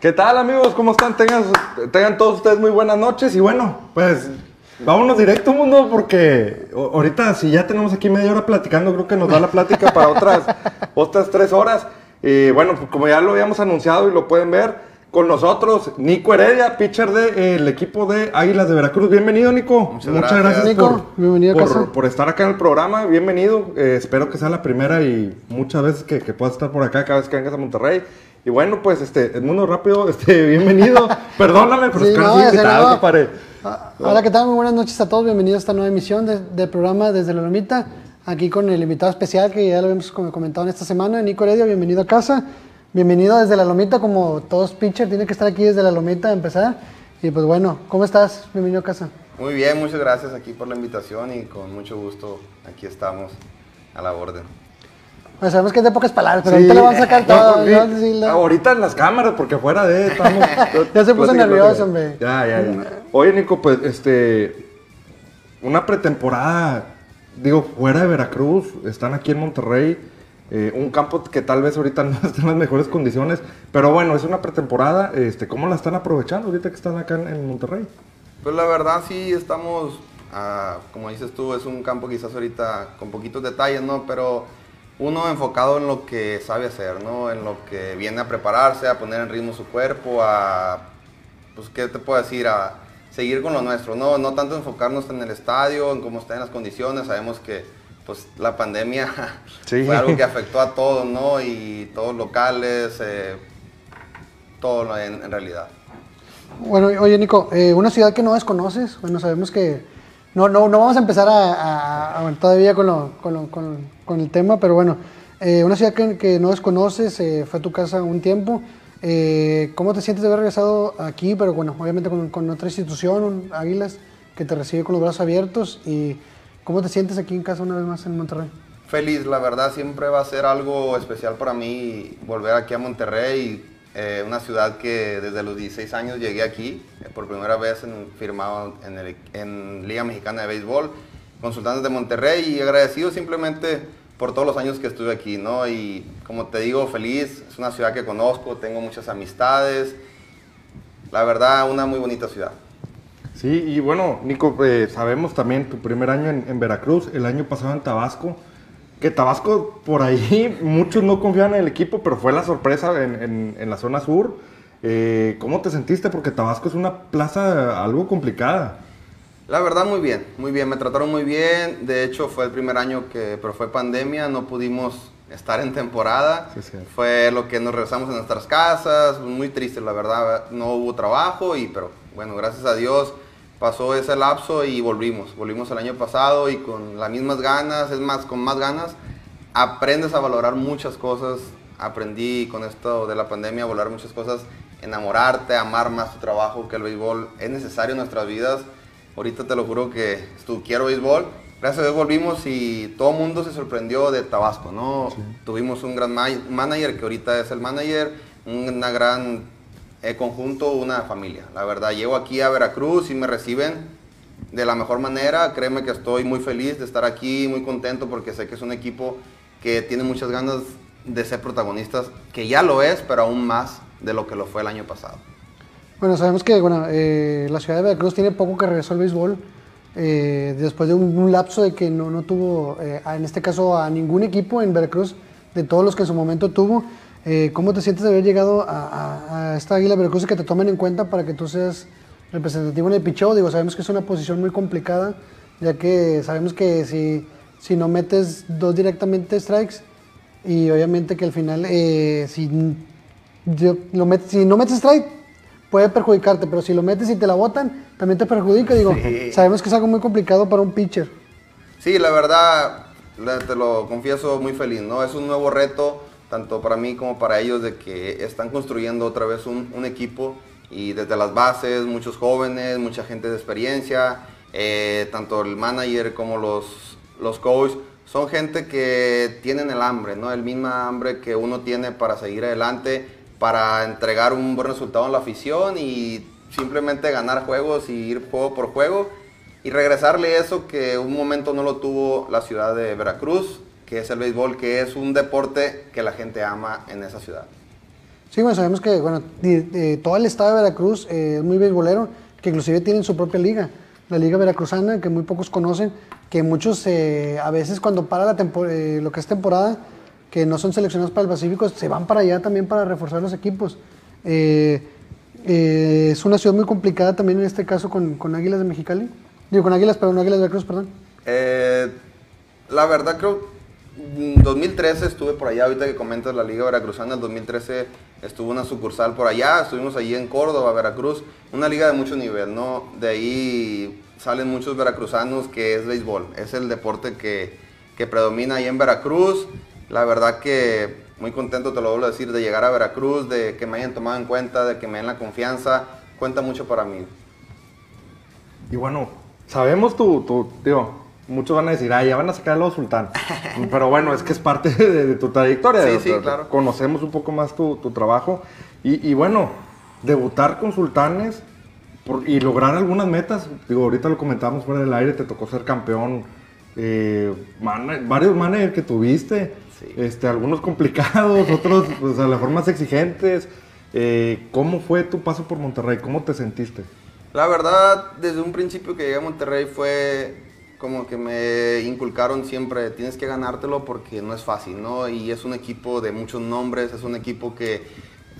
¿Qué tal amigos? ¿Cómo están? Tengan, tengan todos ustedes muy buenas noches y bueno, pues vámonos directo mundo porque ahorita si ya tenemos aquí media hora platicando, creo que nos da la plática para otras, otras tres horas. Y bueno, pues como ya lo habíamos anunciado y lo pueden ver, con nosotros Nico Heredia, pitcher del equipo de Águilas de Veracruz. Bienvenido Nico. Muchas gracias. Nico. por, Bienvenido a por- casa. por estar acá en el programa. Bienvenido. Eh, espero que sea la primera y muchas veces que, que puedas estar por acá cada vez que vengas a Monterrey. Y bueno, pues este, Edmundo Rápido, este, bienvenido. Perdóname, pero Sí, es que no, invitado, no. compadre. Ah, Hola, ¿qué tal? Muy buenas noches a todos. Bienvenidos a esta nueva emisión de- del programa Desde la Lomita. Aquí con el invitado especial que ya lo hemos como comentado en esta semana, Nico Heredia. Bienvenido a casa. Bienvenido desde la Lomita, como todos pitcher, tiene que estar aquí desde la Lomita a empezar. Y pues bueno, ¿cómo estás? Bienvenido a casa. Muy bien, muchas gracias aquí por la invitación y con mucho gusto aquí estamos a la orden. Bueno, sabemos que es de pocas palabras, pero Sí. ahorita le vamos a sacar No, todo. sí. ¿no? Sí, la- Ahorita en las cámaras, porque fuera de estamos. Ya se puso nervioso, hombre. Ya, ya, ya. Oye, Nico, pues este. Una pretemporada, digo, fuera de Veracruz, están aquí en Monterrey. eh, un campo que tal vez ahorita no está en las mejores condiciones, pero bueno, es una pretemporada. Este, ¿Cómo la están aprovechando ahorita que están acá en, en Monterrey? Pues la verdad sí estamos, ah, como dices tú, es un campo quizás ahorita con poquitos detalles, ¿no? Pero uno enfocado en lo que sabe hacer, ¿no? En lo que viene a prepararse, a poner en ritmo su cuerpo, a, pues, ¿qué te puedo decir? A seguir con lo nuestro, ¿no? No tanto enfocarnos en el estadio, en cómo están las condiciones, sabemos que pues la pandemia Sí. fue algo que afectó a todos, ¿no? Y todos locales, eh, todo en- en realidad. Bueno, oye Nico, eh, una ciudad que no desconoces, bueno, sabemos que no, no, no vamos a empezar a, a- a- bueno, todavía con, lo- con, lo- con- con el tema, pero bueno, eh, una ciudad que, que no desconoces, eh, fue a tu casa un tiempo, eh, ¿cómo te sientes de haber regresado aquí, pero bueno, obviamente con, con otra institución, un Águilas, que te recibe con los brazos abiertos, y cómo te sientes aquí en casa una vez más en Monterrey? Feliz, la verdad siempre va a ser algo especial para mí volver aquí a Monterrey, eh, una ciudad que desde los 16 años llegué aquí, eh, por primera vez en- firmado en, el- en Liga Mexicana de Béisbol, consultantes de Monterrey y agradecido simplemente por todos los años que estuve aquí, ¿no? Y como te digo, feliz, es una ciudad que conozco, tengo muchas amistades, la verdad una muy bonita ciudad. Sí, y bueno, Nico, eh, sabemos también tu primer año en, en Veracruz, el año pasado en Tabasco, que Tabasco por ahí muchos no confían en el equipo, pero fue la sorpresa en, en- en la zona sur. Eh, ¿Cómo te sentiste? Porque Tabasco es una plaza algo complicada. La verdad muy bien, muy bien, me trataron muy bien, de hecho fue el primer año que, pero fue pandemia, no pudimos estar en temporada, Sí, sí. fue lo que nos regresamos a nuestras casas, muy triste la verdad, no hubo trabajo y pero bueno, gracias a Dios pasó ese lapso y volvimos, volvimos el año pasado y con las mismas ganas, es más, con más ganas, aprendes a valorar muchas cosas, aprendí con esto de la pandemia a valorar muchas cosas, enamorarte, amar más tu trabajo, que el béisbol es necesario en nuestras vidas. Ahorita te lo juro que tú quiero béisbol. Gracias a Dios volvimos y todo el mundo se sorprendió de Tabasco, ¿no? Tuvimos un gran ma- manager que ahorita es el manager, una gran eh, conjunto, una familia. La verdad, llego aquí a Veracruz y me reciben de la mejor manera. Créeme que estoy muy feliz de estar aquí, muy contento porque sé que es un equipo que tiene muchas ganas de ser protagonistas, que ya lo es, pero aún más de lo que lo fue el año pasado. Bueno, sabemos que bueno, eh, la ciudad de Veracruz tiene poco que regresó al béisbol, eh, después de un, lapso de que no, no tuvo, eh, en este caso, a ningún equipo en Veracruz, de todos los que en su momento tuvo. ¿Cómo te sientes de haber llegado a, a- a esta Águila Veracruz y que te tomen en cuenta para que tú seas representativo en el picheo? Digo, sabemos que es una posición muy complicada, ya que sabemos que si, si no metes dos directamente strikes, y obviamente que al final, si, yo- lo si no metes strike, puede perjudicarte, pero si lo metes y te la botan, también te perjudica. Digo, Sí. sabemos que es algo muy complicado para un pitcher. Sí, la verdad, te lo confieso muy feliz, ¿no? Es un nuevo reto, tanto para mí como para ellos, de que están construyendo otra vez un, un equipo y desde las bases, muchos jóvenes, mucha gente de experiencia, eh, tanto el manager como los, los coaches, son gente que tienen el hambre, ¿no? El mismo hambre que uno tiene para seguir adelante, para entregar un buen resultado en la afición y simplemente ganar juegos y ir juego por juego y regresarle eso que un momento no lo tuvo la ciudad de Veracruz, que es el béisbol, que es un deporte que la gente ama en esa ciudad. Sí, bueno, sabemos que bueno, de- todo el estado de Veracruz eh, es muy beisbolero, que inclusive tienen su propia liga, la Liga Veracruzana, que muy pocos conocen, que muchos eh, a veces cuando para la eh, lo que es temporada, que no son seleccionados para el Pacífico, se van para allá también para reforzar los equipos. Eh, eh, es una ciudad muy complicada también en este caso con, con Águilas de Mexicali. Digo, con Águilas, pero no Águilas de Veracruz, perdón. Eh, la verdad creo, en 2013 estuve por allá, ahorita que comentas la Liga Veracruzana, en 2013 estuvo una sucursal por allá, estuvimos allí en Córdoba, Veracruz, una liga de mucho nivel, ¿no? De ahí salen muchos veracruzanos que es béisbol, es el deporte que, que predomina ahí en Veracruz. La verdad que muy contento, te lo vuelvo a decir, de llegar a Veracruz, de que me hayan tomado en cuenta, de que me den la confianza, cuenta mucho para mí. Y bueno, sabemos tu, tu digo, muchos van a decir, ah, ya van a sacar a los sultán. Pero bueno, es que es parte de, de tu trayectoria. Sí, sí, claro. Conocemos un poco más tu, tu trabajo. Y, y bueno, debutar con sultanes por- y lograr algunas metas. Digo, ahorita lo comentamos fuera del aire, te tocó ser campeón. eh, varios managers que tuviste, Sí. este, algunos complicados, otros pues, a lo mejor más exigentes. Eh, ¿Cómo fue tu paso por Monterrey? ¿Cómo te sentiste? La verdad, desde un principio que llegué a Monterrey fue como que me inculcaron siempre, tienes que ganártelo porque no es fácil, ¿no? Y es un equipo de muchos nombres, es un equipo que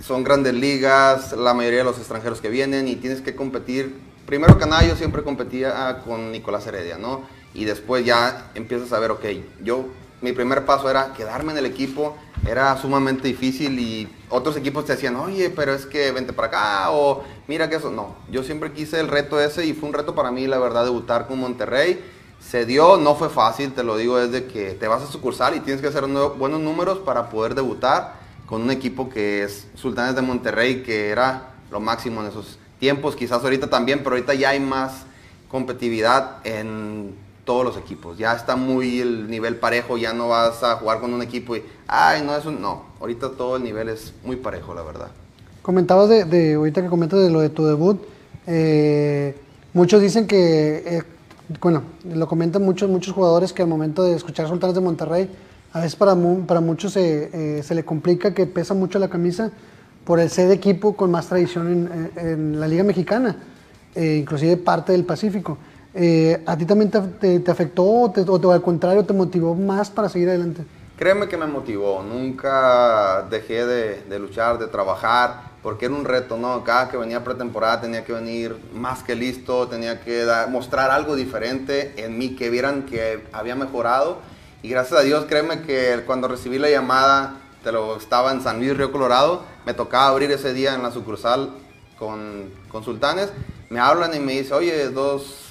son grandes ligas, la mayoría de los extranjeros que vienen y tienes que competir. Primero que nada, yo siempre competía con Nicolás Heredia, ¿no? Y después ya empiezas a ver, ok, yo, mi primer paso era quedarme en el equipo, era sumamente difícil y otros equipos te decían, oye, pero es que vente para acá o mira que eso. No, yo siempre quise el reto ese y fue un reto para mí, la verdad, debutar con Monterrey. Se dio, no fue fácil, te lo digo, desde que te vas a sucursal y tienes que hacer buenos números para poder debutar con un equipo que es Sultanes de Monterrey, que era lo máximo en esos tiempos, quizás ahorita también, pero ahorita ya hay más competitividad en todos los equipos. Ya está muy el nivel parejo, ya no vas a jugar con un equipo y, ay, no es un... No, ahorita todo el nivel es muy parejo, la verdad. Comentabas de, ahorita que comentas de lo de tu debut, eh, muchos dicen que, eh, bueno, lo comentan muchos, muchos jugadores que al momento de escuchar Sultanes de Monterrey, a veces para, para muchos se, eh, se le complica que pesa mucho la camisa por el ser equipo con más tradición en, en- en la Liga Mexicana, eh, inclusive parte del Pacífico. Eh, ¿A ti también te, te- te afectó o, te- o al contrario te motivó más para seguir adelante? Créeme que me motivó, nunca dejé de, de luchar, de trabajar, porque era un reto, ¿no? Cada que venía pretemporada tenía que venir más que listo, tenía que da- mostrar algo diferente en mí, que vieran que había mejorado. Y gracias a Dios, créeme que cuando recibí la llamada, te lo estaba en San Luis, Río Colorado, me tocaba abrir ese día en la sucursal con, con Sultanes, me hablan y me dicen, oye, dos,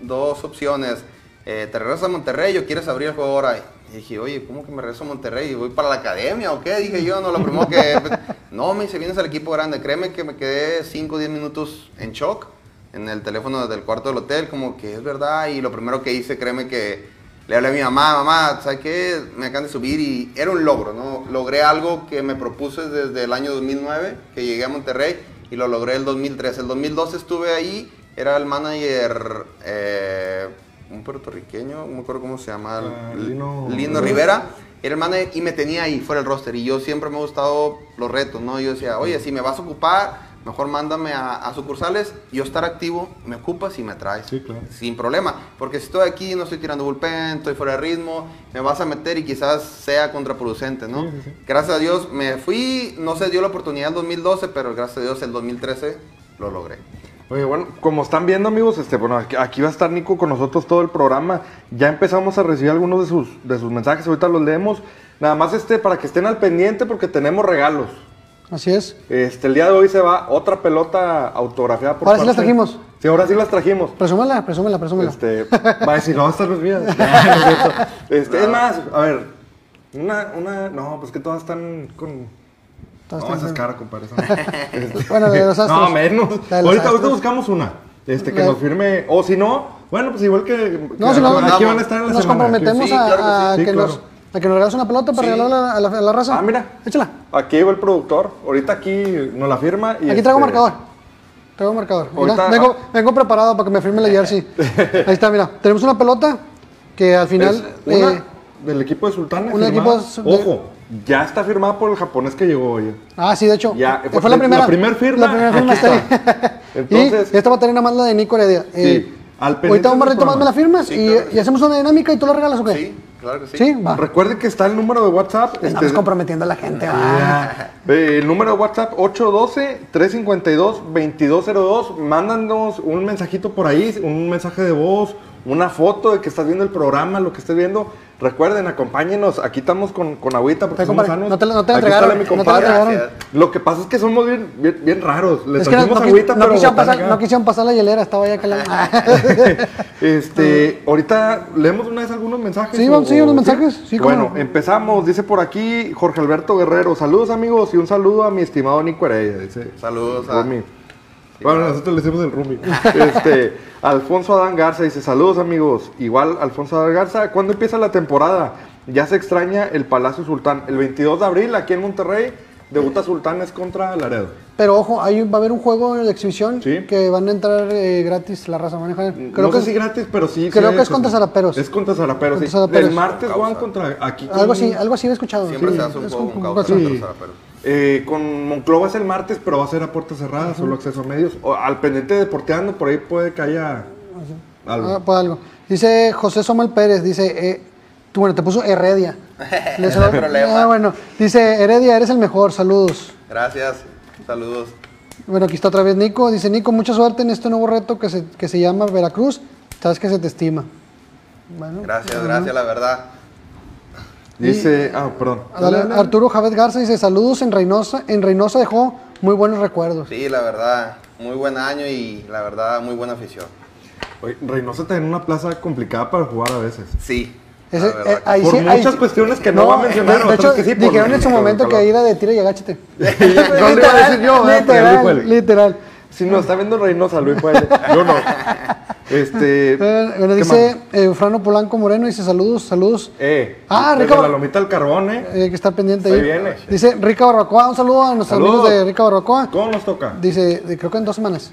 dos opciones, eh, ¿te regresas a Monterrey o quieres abrir el juego ahora? Y dije, oye, ¿cómo que me regreso a Monterrey? ¿Voy para la academia o qué? Dije yo, no, lo primero que... No, me dice, vienes al equipo grande. Créeme que me quedé 5 o 10 minutos en shock en el teléfono del cuarto del hotel, como que es verdad. Y lo primero que hice, créeme que le hablé a mi mamá, mamá, ¿sabes qué? Me acaban de subir y era un logro, ¿no? Logré algo que me propuse desde el año 2009, que llegué a Monterrey, y lo logré el 2013. El 2012 estuve ahí, era el manager, eh, un puertorriqueño, no me acuerdo cómo se llama, Ah, Lino, Lino- Rivera. Era el manager y me tenía ahí fuera del roster. Y yo siempre me ha gustado los retos, ¿no? Yo decía, oye, si me vas a ocupar, mejor mándame a, a sucursales, yo estar activo, me ocupas y me traes. Sí, claro. Sin problema. Porque si estoy aquí, no estoy tirando bullpen, estoy fuera de ritmo, me vas a meter y quizás sea contraproducente, ¿no? Sí, sí, sí. Gracias a Dios me fui, no se dio la oportunidad en 2012, pero gracias a Dios el 2013 lo logré. Oye, bueno, como están viendo amigos, este, bueno, aquí, aquí va a estar Nico con nosotros todo el programa. Ya empezamos a recibir algunos de sus, de sus mensajes, ahorita los leemos. Nada más este, para que estén al pendiente porque tenemos regalos. Así es. Este, el día de hoy se va otra pelota autografiada por Ahora sí las trajimos. Sí, ahora sí las trajimos. Presúmela, presúmela, presúmela. Este, va a decir, no, estas no es mía. No, es. Este, Es más, a ver, una, una, no, pues que todas están con... Todas no, esa es cara, compadre. esa no. Este, Bueno, de los astros. No, menos. Ahorita, ahorita buscamos una. Este, que La- nos firme, o si no, bueno, pues igual que... No, que si no, aquí van a estar en la nos semana. comprometemos Sí, a, claro que a sí. que Sí, nos, a que nos regales una pelota para Sí. regalarla a la, a la raza. Ah, mira. Échala. Aquí va el productor. Ahorita aquí nos la firma. Y Aquí traigo este, marcador. Traigo marcador. Mira, Ahorita- vengo, vengo preparado para que me firme la jersey. Ahí está, mira. Tenemos una pelota que al final. es una eh, del equipo de Sultanes. un equipo de- Ojo, ya está firmada por el japonés que llegó hoy. Ah, sí, de hecho. Ya, fue, fue la la primera. primer firma, La primera firma está ahí. Entonces- y esta va a tener nada más la de Nico Heredia. Eh, al pendiente ahorita un ratito más me la firmas Sí, y, claro que y hacemos una dinámica y tú la regalas o qué? Sí, claro que sí. Sí, va. Recuerden que está el número de WhatsApp. Estamos este, comprometiendo a la gente. Ya. Eh, el número de WhatsApp 812-352-2202. Mándanos un mensajito por ahí, un mensaje de voz, una foto de que estás viendo el programa, lo que estés viendo. Recuerden, acompáñenos. Aquí estamos con, con agüita porque somos sanos. no te la- no te Aquí entregaron, no te entregaron. Lo que pasa es que somos bien, bien, bien raros. Le Es que no, trajimos no quis- agüita, no pero quisieron pasar, no quisieron pasar la hielera, estaba ya la. Este, ahorita leemos una vez algunos mensajes. Sí, vamos, sí, unos mensajes, sí, bueno, no. empezamos. Dice por aquí Jorge Alberto Guerrero. Saludos amigos y un saludo a mi estimado Nico Heredia. Dice Saludos a- Rumi. Bueno, nosotros le decimos el Rumi. este, Alfonso Adán Garza dice: Saludos amigos. Igual Alfonso Adán Garza. ¿Cuándo empieza la temporada? Ya se extraña el Palacio Sultán. El 22 de abril aquí en Monterrey. Debuta Sultanes contra Laredo. Pero ojo, ahí va a haber un juego de exhibición Sí. que van a entrar eh, gratis la raza. Van a dejar- Creo no que sé si gratis, pero sí. creo sí que es contra Zaraperos. Es contra Zaraperos, Contra sí. Zaraperos. El martes van contra aquí. algo así, algo así he escuchado. Siempre Sí, se hace un juego con- con Zaraperos. Eh, con Monclova es el martes, pero va a ser a puerta cerrada, solo acceso a medios. O al pendiente de Deporteando, por ahí puede que haya algo. Ah, pues algo. Dice José Somal Pérez, dice, eh, tú, bueno, te puso Heredia. Le No hay problema. Ah, bueno, dice Heredia, eres el mejor, saludos. Gracias. Saludos. Bueno, aquí está otra vez Nico. Dice Nico, mucha suerte en este nuevo reto que se, que se llama Veracruz. Sabes que se te estima. Bueno, Gracias, gracias, la verdad. Dice, ah, perdón. Dale, Arturo Javed Garza dice saludos en Reynosa. En Reynosa dejó muy buenos recuerdos. Sí, la verdad, muy buen año y la verdad, muy buena afición. Oye, Reynosa está en una plaza complicada para jugar a veces. Sí. Ese- verdad eh, ahí Por sí- ahí muchas sí- cuestiones que no va a mencionar, De, hecho, que sí, por dijeron en su momento que era de tira y agáchate. No le iba a decir yo, literal, literal. Si nos está viendo Reynosa, Luis puede. Yo no. Este. Eh, Bueno, ¿qué dice más? eh, Eufrano Polanco Moreno, dice saludos, saludos. Eh. Ah, Rico- la lomita al carbón, eh. Eh, que está pendiente Ahí ahí. viene. Dice Rica Barbacoa, un saludo a nuestros Saludos. amigos de Rica Barbacoa. ¿Cómo nos toca? Dice, creo que en dos semanas.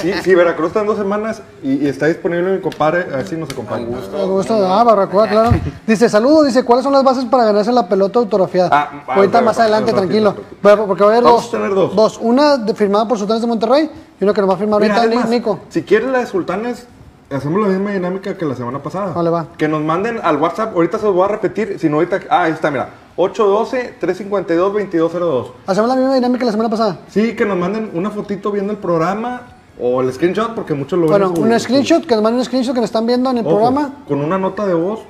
Sí, sí, Veracruz está en dos semanas y, y está disponible mi compadre. A ver si nos acompaña. Gusto. Ah, Barbacoa, claro. Dice, saludos, dice, ¿cuáles son las bases para ganarse la pelota autografiada? Ah, ah, Ahorita ok, más adelante, tranquilo. Pero- Porque va a haber Vamos dos. a tener dos. Una de- firmada por Sultanes de Monterrey y una que nos va a firmar Mira, ahorita Nico. Si quieres la de Sultanes, hacemos la misma dinámica que la semana pasada. Vale, va. Que nos manden al WhatsApp, ahorita se los voy a repetir, si no ahorita... Ah, ahí está, mira. 812-352-2202. Hacemos la misma dinámica que la semana pasada. Sí, que nos manden una fotito viendo el programa o el screenshot, porque muchos lo ven. Bueno, un screenshot, que nos manden un screenshot que nos están viendo en el Ojo, programa. Con una nota de voz.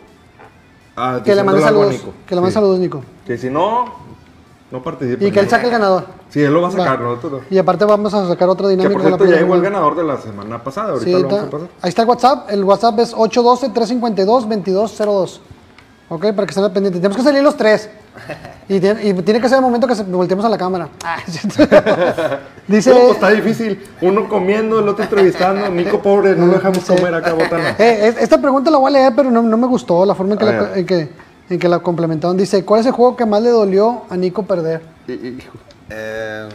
ah, Que le mande diciéndole algo a saludos. Nico. Que le mande Sí. saludos, Nico. Que si no, no participa. Y que él saque el ganador. Sí, él lo va a sacar, Va. nosotros no. Y aparte vamos a sacar otra Que dinámica. por con la cierto ya llegó el ganador de la semana pasada, ahorita Sí, lo vamos a pasar. ahí está el WhatsApp. El WhatsApp es 812-352-2202. Ok, para que estén al pendiente. Tenemos que salir los tres. Y tiene, y tiene que ser el momento que se- volteemos a la cámara. Ah, Dice. No, pues está difícil. Uno comiendo, el otro entrevistando. Nico pobre, no lo dejamos Sí. comer acá botana. Eh, es- esta pregunta la voy a leer, pero no, no me gustó la forma en que, A la, en que, en que la complementaron. Dice: ¿Cuál es el juego que más le dolió a Nico perder? Eh,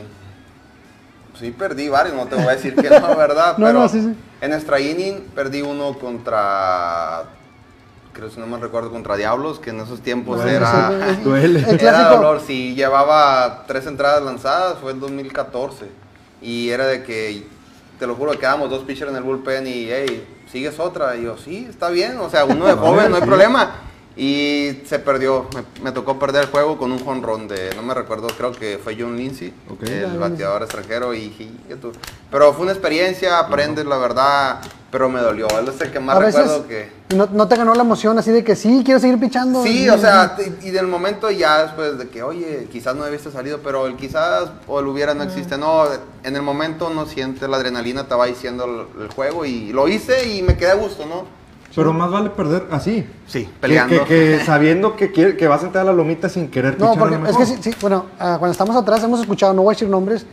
sí, perdí varios, no te voy a decir que no, ¿verdad? No, Pero no, sí, sí. en extra inning perdí uno contra, creo si no me recuerdo, contra Diablos, que en esos tiempos era... Duele. El Era clásico. dolor, sí, llevaba tres entradas lanzadas, fue el 2014. Y era de que, te lo juro, quedamos dos pitchers en el bullpen y, hey, ¿sigues otra? Y yo, sí, está bien, o sea, uno de joven, no hay problema. Y se perdió, me, me tocó perder el juego con un jonrón de, no me recuerdo, creo que fue John Lindsay, Ok. el bateador extranjero. Y, y- y tú- pero fue una experiencia, aprendes la verdad, pero me dolió. Él es el que más a veces recuerdo que... no, no te ganó la emoción así de que sí, quiero seguir pichando. Sí, o sea, y y del momento ya después de que, oye, quizás no debiste salido, pero el quizás o el hubiera no existe. No, en el momento no sientes la adrenalina, te va diciendo el, el juego y lo hice y me quedé a gusto, ¿no? Pero más vale perder así. Sí, Que, peleando. que- que sabiendo que, quiere, que vas a entrar a la lomita sin querer No, porque es que sí, sí, bueno, ah, cuando estamos atrás hemos escuchado, no voy a decir nombres,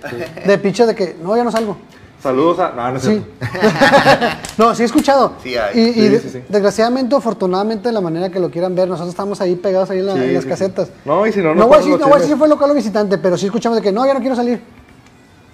de pitches de que no, ya no salgo. Saludos a... No, no es Sí. cierto. no, sí he escuchado. Sí hay. Y, y Sí, de- sí, sí. desgraciadamente, afortunadamente, de la manera que lo quieran ver, nosotros estamos ahí pegados ahí en, la- Sí, en las sí, sí. casetas. No, y si no, no, nos voy a decir, no voy a decir fue local o visitante, pero sí escuchamos de que no, ya no quiero salir.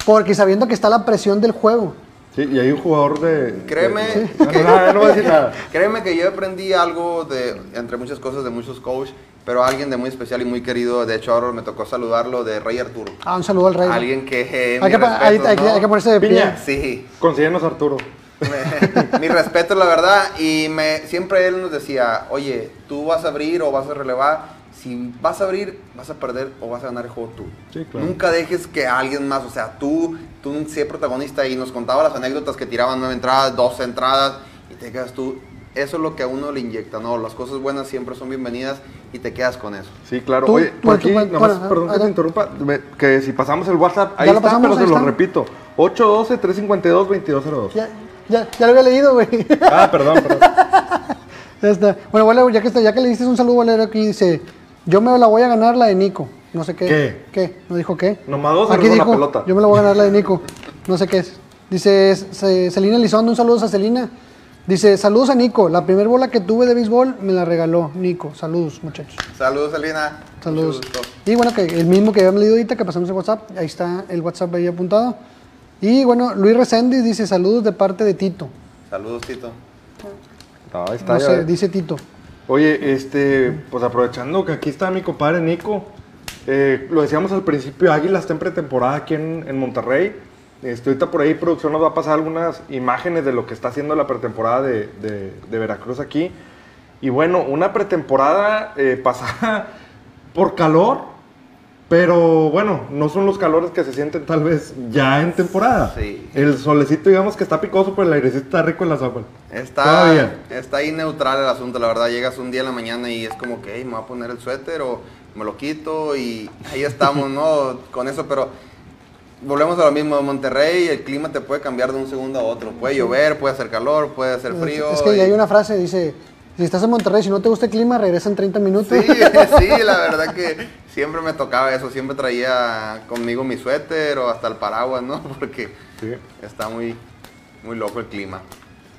Porque sabiendo que está la presión del juego. Sí, y hay un jugador de... Créeme de- No, que- no, no, no voy a decir nada. Créeme que yo aprendí algo de, entre muchas cosas, de muchos coaches, pero alguien de muy especial y muy querido. De hecho, ahora me tocó saludarlo de Rey Arturo. Ah, un saludo al rey. Alguien que... eh, Hay que, pa- hay- respetos, hay que- ¿no? hay que ponerse de pie. Piña. Sí, Consíguenos a Arturo. mi respeto, la verdad. Y me, siempre él nos decía, oye, tú vas a abrir o vas a relevar. Si vas a abrir, vas a perder o vas a ganar el juego tú. Sí, claro. Nunca dejes que alguien más, o sea, tú, tú sé protagonista y nos contaba las anécdotas que tiraban nueve entradas, dos entradas y te quedas tú. Eso es lo que a uno le inyecta, ¿no? Las cosas buenas siempre son bienvenidas y te quedas con eso. Sí, claro. Tú- Oye, tú- por tú- aquí, bueno, nomás, perdón que te interrumpa, que si pasamos el WhatsApp, ahí está, pasamos, pero se ahí lo repito. 812-352-2202. Ya, ya, ya lo había leído, güey. Ah, perdón, perdón. ya está. Bueno, vale, ya que, está, ya que le diste un saludo, Valero, aquí dice, yo me la voy a ganar la de Nico. No sé qué. ¿Qué? ¿Qué? ¿No dijo qué? Nomás dos Aquí la dijo, pelota. yo me la voy a ganar la de Nico. No sé qué es. Dice Ce- Celina Elizondo, un saludo a Celina. Dice, saludos a Nico. La primera bola que tuve de béisbol me la regaló Nico. Saludos, muchachos. Saludos, Alina. Saludos. Y bueno, que el mismo que habíamos leído ahorita, que pasamos el WhatsApp, ahí está el WhatsApp ahí apuntado. Y bueno, Luis Reséndiz dice saludos de parte de Tito. Saludos, Tito. No, ahí está. No sé, dice Tito. Oye, este, pues aprovechando que aquí está mi compadre Nico, eh, lo decíamos al principio, Águila está en pretemporada aquí en, en Monterrey. Este, ahorita por ahí producción nos va a pasar algunas imágenes de lo que está haciendo la pretemporada de, de- Veracruz aquí. Y bueno, una pretemporada eh, pasada por calor, pero bueno, no son los calores que se sienten tal vez ya en temporada. Sí. El solecito digamos que está picoso, pero el airecito está rico en la sopa. Está, Todavía. está ahí neutral el asunto, la verdad. Llegas un día en la mañana y es como que, "Ey, me voy a poner el suéter o me lo quito y ahí estamos, ¿no? Con eso, pero volvemos a lo mismo. En Monterrey el clima te puede cambiar de un segundo a otro. Puede llover, puede hacer calor, puede hacer frío. Es que y- hay una frase, dice, si estás en Monterrey, si no te gusta el clima, regresa en 30 minutos. Sí, sí, la verdad que siempre me tocaba eso. Siempre traía conmigo mi suéter o hasta el paraguas, ¿no? Porque Sí. está muy, muy loco el clima.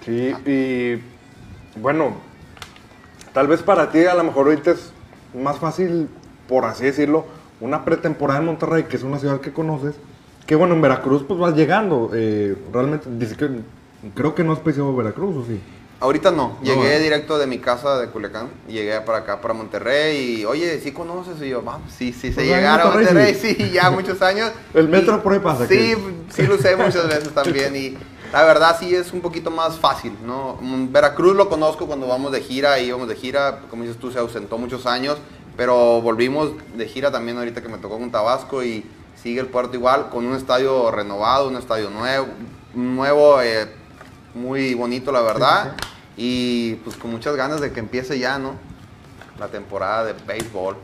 Sí, y bueno, tal vez para ti a lo mejor ahorita es más fácil, por así decirlo, una pretemporada en Monterrey, que es una ciudad que conoces, que bueno, en Veracruz pues vas llegando. eh, realmente, dice que creo que no has pisado Veracruz, ¿o sí? Ahorita no, llegué ¿eh? directo de mi casa de Culiacán, llegué para acá, para Monterrey y, oye, ¿sí conoces? Y yo, vamos, sí, sí, se Pues, ah, llegara a Monterrey, sí, ya muchos años. El metro Y- por ahí pasa, Sí, sí lo usé muchas veces también y la verdad sí es un poquito más fácil, ¿no? Mm, Veracruz lo conozco cuando vamos de gira, íbamos de gira, como dices tú, se ausentó muchos años, pero volvimos de gira también ahorita que me tocó con Tabasco y sigue el puerto igual, con un estadio renovado, un estadio nuevo, nuevo eh, muy bonito la verdad, y pues con muchas ganas de que empiece ya, ¿no? La temporada de béisbol.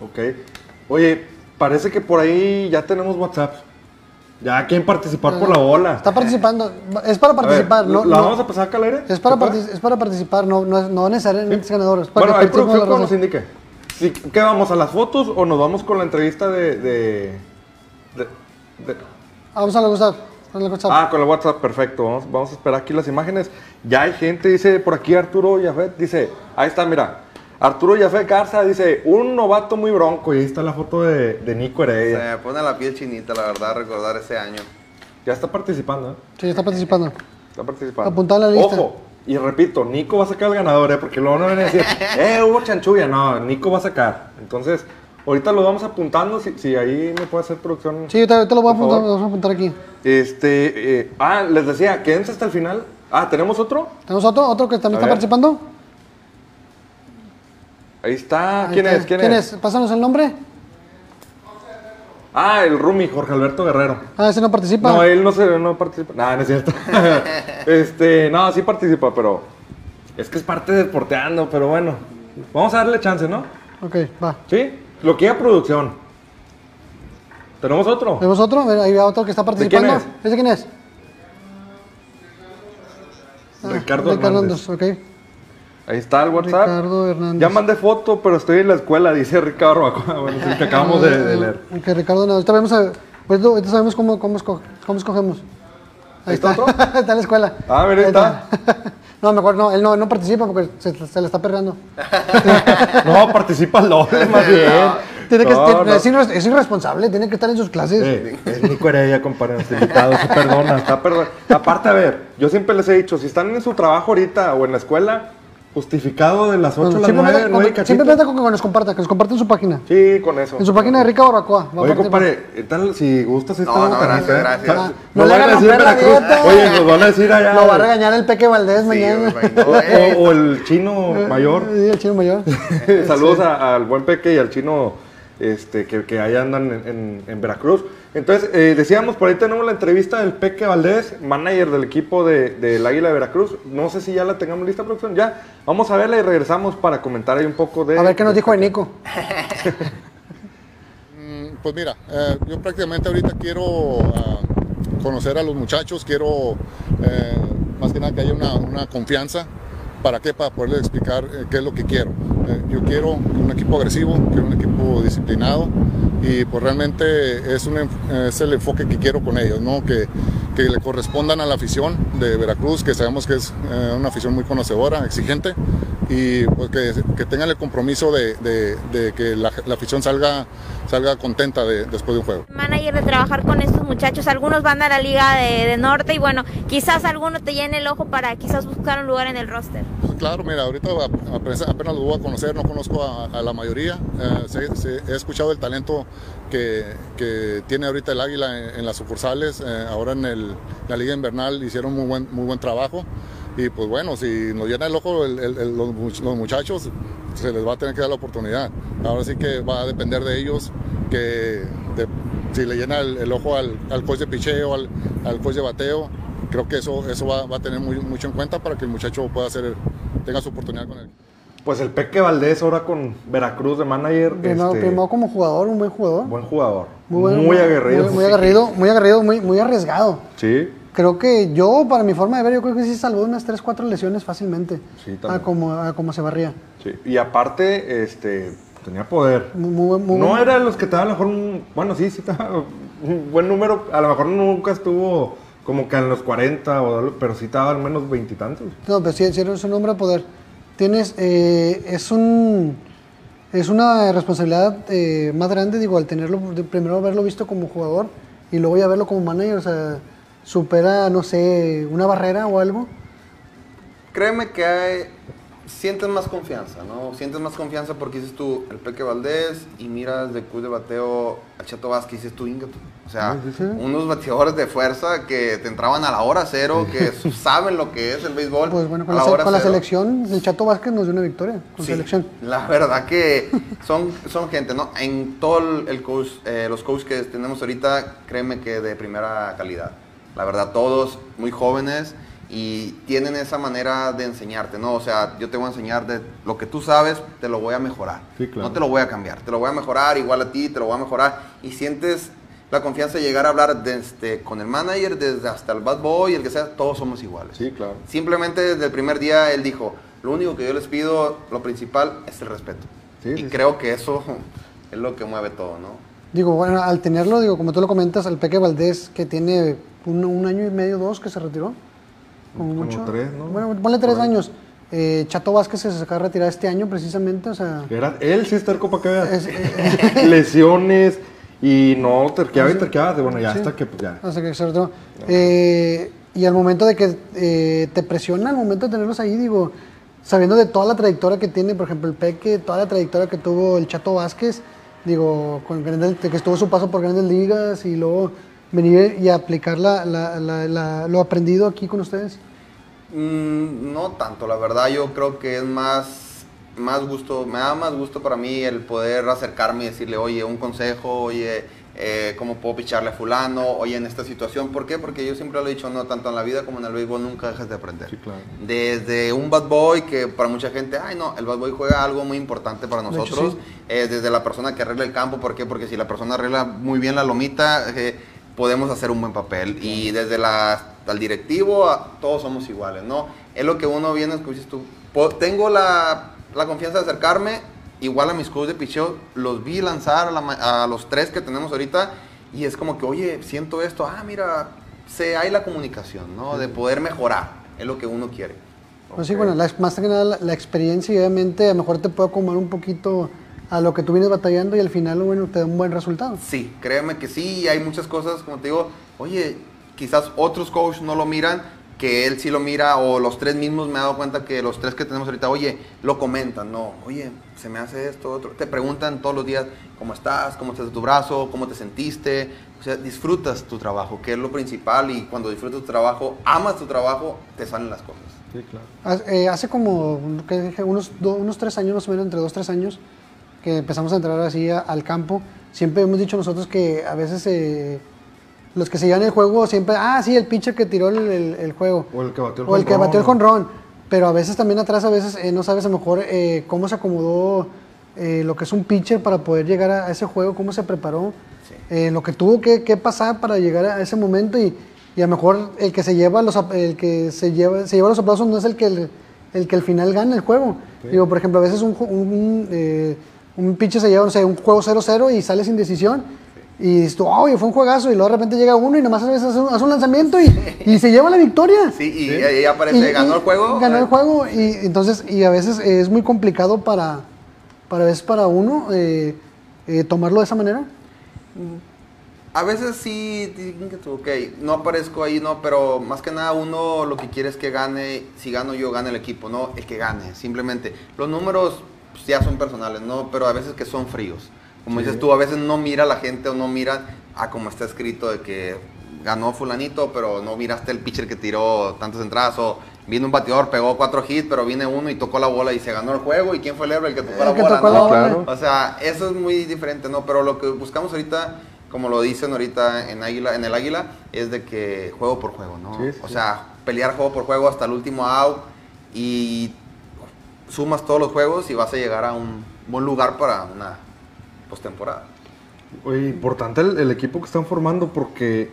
Ok. Oye, parece que por ahí ya tenemos WhatsApp. Ya quieren participar por la bola. Está participando, es para ver, participar, ¿no? ¿La no- vamos a pasar acá al aire? es, para es para participar, no, no, es- no necesariamente es ganador. Es para Bueno, hay producción que nos indique. Sí, ¿Qué vamos a las fotos o nos vamos con la entrevista de. de, de- de- Vamos a la WhatsApp. A la WhatsApp. Ah, con la WhatsApp, perfecto. Vamos, vamos a esperar aquí las imágenes. Ya hay gente, dice por aquí Arturo Yafet, dice, ahí está, mira. Arturo Yafet Garza dice, un novato muy bronco. Y ahí está la foto de, de Nico Se Heredia. me pone la piel chinita, la verdad, recordar ese año. Ya está participando, ¿eh? Sí, está participando. Está participando. Apuntado la lista. Ojo, y repito, Nico va a sacar al ganador, ¿eh? Porque luego no van a decir, eh, hubo chanchulla. No, Nico va a sacar. Entonces, ahorita lo vamos apuntando. Si, si ahí me puede hacer producción. Sí, ahorita, ahorita lo voy a apuntar, vamos a apuntar aquí. Este, eh, ah, les decía, quédense hasta el final. Ah, ¿tenemos otro? ¿Tenemos otro? ¿Otro que también A está ver. participando? Ahí está. Ahí ¿Quién está. es? ¿Quién, es? Pásanos el nombre. Ah, el Rumi, Jorge Alberto Guerrero. Ah, ese no participa. No, él no se, no participa. No, no es cierto. este, no, sí participa, pero es que es parte de porteando, pero bueno. Vamos a darle chance, ¿no? Ok, va. ¿Sí? Lo que hay producción. ¿Tenemos otro? ¿Tenemos otro? Ahí va otro que está participando. quién es? ¿Ese quién es? Ah, Ricardo Ricardo Hernández. ok. Ahí está el WhatsApp. Ricardo Hernández. Ya mandé foto, pero estoy en la escuela, dice Ricardo Barbacoa. Bueno, sí, que acabamos de, de leer. Ok, Ricardo Hernández. Ahorita, vemos a- ahorita- ahorita sabemos cómo, cómo, esco- cómo escogemos. Ahí ¿Está está. otro? está en la escuela. Ah, mira, ahí está. No, mejor no. Él no, no participa porque se, se le está perreando. No, participa el doble, más bien. Tiene que, No, no. Es, irres- es irresponsable, tiene que estar en sus clases. Es Nico Heredia, compadre, nuestro invitado, se perdona, está perdona. Aparte, a ver, yo siempre les he dicho, si están en su trabajo ahorita o en la escuela, justificado de las 8 a las Simplemente, 9, 9 y con- cachito. simplemente con que nos comparta, que nos comparta en su página. Sí, con eso. En su página de Rica Barbacoa. Oye, compadre, ¿qué tal si gustas esta No, no, gracias, eh? gracias. Ah, nos no le van a hagan decir romper la Veracruz. dieta. Oye, nos van a decir allá. Lo va a regañar el Peque Valdés Sí, mañana. no, eh, O, o el chino mayor. Sí, el chino mayor. Saludos a- al buen Peque y al chino este, que, que ahí andan en, en- en Veracruz. Entonces, eh, decíamos, por ahí tenemos la entrevista del Peque Valdés, manager del equipo de- del Águila de Veracruz. No sé si ya la tengamos lista, producción. Ya, vamos a verla y regresamos para comentar ahí un poco de... A ver qué nos dijo de Nico. Mm, Pues mira, eh, yo prácticamente ahorita quiero ah, conocer a los muchachos, quiero eh, más que nada que haya una, una confianza. ¿Para qué? Para poderles explicar eh, qué es lo que quiero. Eh, yo quiero un equipo agresivo, quiero un equipo disciplinado y pues realmente es, un, es el enfoque que quiero con ellos, ¿no? que, que le correspondan a la afición de Veracruz, que sabemos que es eh, una afición muy conocedora, exigente y pues que, tengan el compromiso de, que la, afición salga, salga contenta de- después de un juego. manager de trabajar con estos muchachos. Algunos van a la Liga de Norte y bueno, quizás alguno te llene el ojo para quizás buscar un lugar en el roster. Claro, mira, ahorita apenas, apenas los voy a conocer, no conozco a, la mayoría. Eh, he escuchado el talento que, tiene ahorita el Águila en, las sucursales. eh, ahora en la Liga Invernal hicieron muy buen, trabajo. Y pues bueno, si nos llena el ojo los, much- los muchachos, se les va a tener que dar la oportunidad. Ahora sí que va a depender de ellos que si le llena el, ojo al, al de picheo, al, al de bateo, creo que eso, eso va, a tener mucho en cuenta para que el muchacho pueda hacer, tenga su oportunidad con él. Pues el Peque Valdés ahora con Veracruz de manager. Primero, este, como jugador, un buen jugador. Buen jugador. Muy, Muy, buen- aguerrido. Muy, muy aguerrido, muy aguerrido, muy, muy arriesgado. Sí. Creo que yo, para mi forma de ver, yo creo que sí salvó unas 3, 4 lesiones fácilmente. Sí, también. a como, a como se barría. Sí, y aparte, este, tenía poder. Muy, muy, muy no era de los que te daban a lo mejor un, bueno, sí, sí te daba un buen número, a lo mejor nunca estuvo como que en los 40, o, algo, pero sí te daba al menos veintitantos. No, pero sí, sí es un hombre de poder. Tienes, eh, es un, es una responsabilidad eh, más grande, digo, al tenerlo, primero haberlo visto como jugador y luego ya verlo como manager, o sea, supera, no sé, una barrera o algo. Créeme que hay, sientes más confianza, ¿no? Sientes más confianza porque dices tú, el Peque Valdés, y miras de club de bateo al Chato Vázquez y dices tú, Ingato. O sea, unos bateadores de fuerza que te entraban a la hora cero, que saben lo que es el béisbol. Pues bueno, con, la, se- con la selección, el Chato Vázquez nos dio una victoria con Sí, selección. La verdad que son, son gente, ¿no? En todo el, el coach, eh, los coaches que tenemos ahorita, créeme que de primera calidad. La verdad, todos muy jóvenes y tienen esa manera de enseñarte, ¿no? O sea, yo te voy a enseñar de lo que tú sabes, te lo voy a mejorar. Sí, claro. No te lo voy a cambiar, te lo voy a mejorar igual a ti, te lo voy a mejorar. Y sientes la confianza de llegar a hablar desde, con el manager, desde hasta el bad boy, el que sea, todos somos iguales. Sí, claro. Simplemente desde el primer día él dijo, lo único que yo les pido, lo principal, es el respeto. Sí, y sí, sí. creo que eso es lo que mueve todo, ¿no? Digo, bueno, al tenerlo, digo, como tú lo comentas, al Peque Valdés, que tiene un, un año y medio, dos, que se retiró. Como, Como mucho. tres, ¿no? Bueno, ponle tres años. Eh, Chato Vázquez se acaba de retirar este año, precisamente, o sea... Era, él sí está para que veas. Eh, Lesiones y no terqueaba y terqueaba. Bueno, ya Sí. hasta que pues ya. Hasta que. Eh, y al momento de que te presiona, al momento de tenerlos ahí, digo, sabiendo de toda la trayectoria que tiene, por ejemplo, el Peque, toda la trayectoria que tuvo el Chato Vázquez, digo, con que estuvo su paso por grandes ligas y luego venir y aplicar la- la- la- la- lo aprendido aquí con ustedes. Mm, no tanto, la verdad yo creo que es más, más gusto, me da más gusto para mí el poder acercarme y decirle, oye, un consejo, oye, eh, cómo puedo picharle a fulano, oye, en esta situación, ¿por qué? Porque yo siempre lo he dicho, no, tanto en la vida como en el béisbol nunca dejas de aprender. Sí, claro. Desde un bad boy que para mucha gente, ay no, el bad boy juega algo muy importante para De hecho, nosotros, sí. eh, desde la persona que arregla el campo, ¿por qué? Porque si la persona arregla muy bien la lomita, eh, podemos hacer un buen papel. Y desde la, al directivo, a- todos somos iguales, ¿no? Es lo que uno viene, dices tú, tengo la, la confianza de acercarme, igual a mis coaches de picheo, los vi lanzar a, la a los tres que tenemos ahorita, y es como que, oye, siento esto, ah, mira, se, hay la comunicación, ¿no? De poder mejorar, es lo que uno quiere. Pues sí, bueno, la- más que nada la, experiencia y obviamente a lo mejor te puede acomodar un poquito a lo que tú vienes batallando y al final, bueno, te da un buen resultado. Sí, créeme que sí, y hay muchas cosas, como te digo, oye, quizás otros coaches no lo miran, que él sí lo mira, o los tres mismos me he dado cuenta que los tres que tenemos ahorita, oye, lo comentan, no, oye, se me hace esto, otro. Te preguntan todos los días cómo estás, cómo estás de tu brazo, cómo te sentiste. O sea, disfrutas tu trabajo, que es lo principal, y cuando disfrutas tu trabajo, amas tu trabajo, te salen las cosas. Sí, claro. Hace, eh, hace como ¿qué dije? unos, do- unos tres años, más o menos, entre dos, tres años, que empezamos a entrar así a- al campo, siempre hemos dicho nosotros que a veces eh, los que se llevan el juego siempre, ah, sí, el pitcher que tiró el, el- el juego. O el que batió el O el que jonrón. batió el jonrón. Pero a veces también atrás, a veces eh, no sabes a lo mejor eh, cómo se acomodó eh, lo que es un pitcher para poder llegar a, a ese juego, cómo se preparó, lo que tuvo que, que pasar para llegar a ese momento y, y a lo mejor el que se lleva los el que se lleva, se lleva los aplausos no es el que el, que al final gana el juego. Digo, por ejemplo, a veces un, un, un pitcher se lleva, no sé, un juego 0-0 y sale sin decisión. Y dices tú, oye, fue un juegazo. Y luego de repente llega uno y nomás a veces hace un, hace un lanzamiento y, y se lleva la victoria. Sí, y ahí aparece, Y- ganó el juego. Ganó el juego y entonces y a veces es muy complicado para para veces para uno eh, eh, tomarlo de esa manera. A veces sí, ok, no aparezco ahí, no, pero más que nada uno lo que quiere es que gane, si gano yo, gane el equipo, no el que gane, simplemente. Los números pues, ya son personales, ¿no? Pero a veces que son fríos. Como dices tú, a veces no mira la gente o no mira a como está escrito de que ganó fulanito, pero no miraste el pitcher que tiró tantas entradas o vino un bateador, pegó cuatro hits, pero viene uno y tocó la bola y se ganó el juego y quién fue el héroe el que tocó El la que bola, tocó ¿no? Claro. O sea, eso es muy diferente, ¿no? Pero lo que buscamos ahorita, como lo dicen ahorita en Águila, en el Águila, es de que juego por juego, ¿no? Sí, sí, o sea, pelear juego por juego hasta el último out y sumas todos los juegos y vas a llegar a un buen lugar para una postemporada. Importante el, el equipo que están formando porque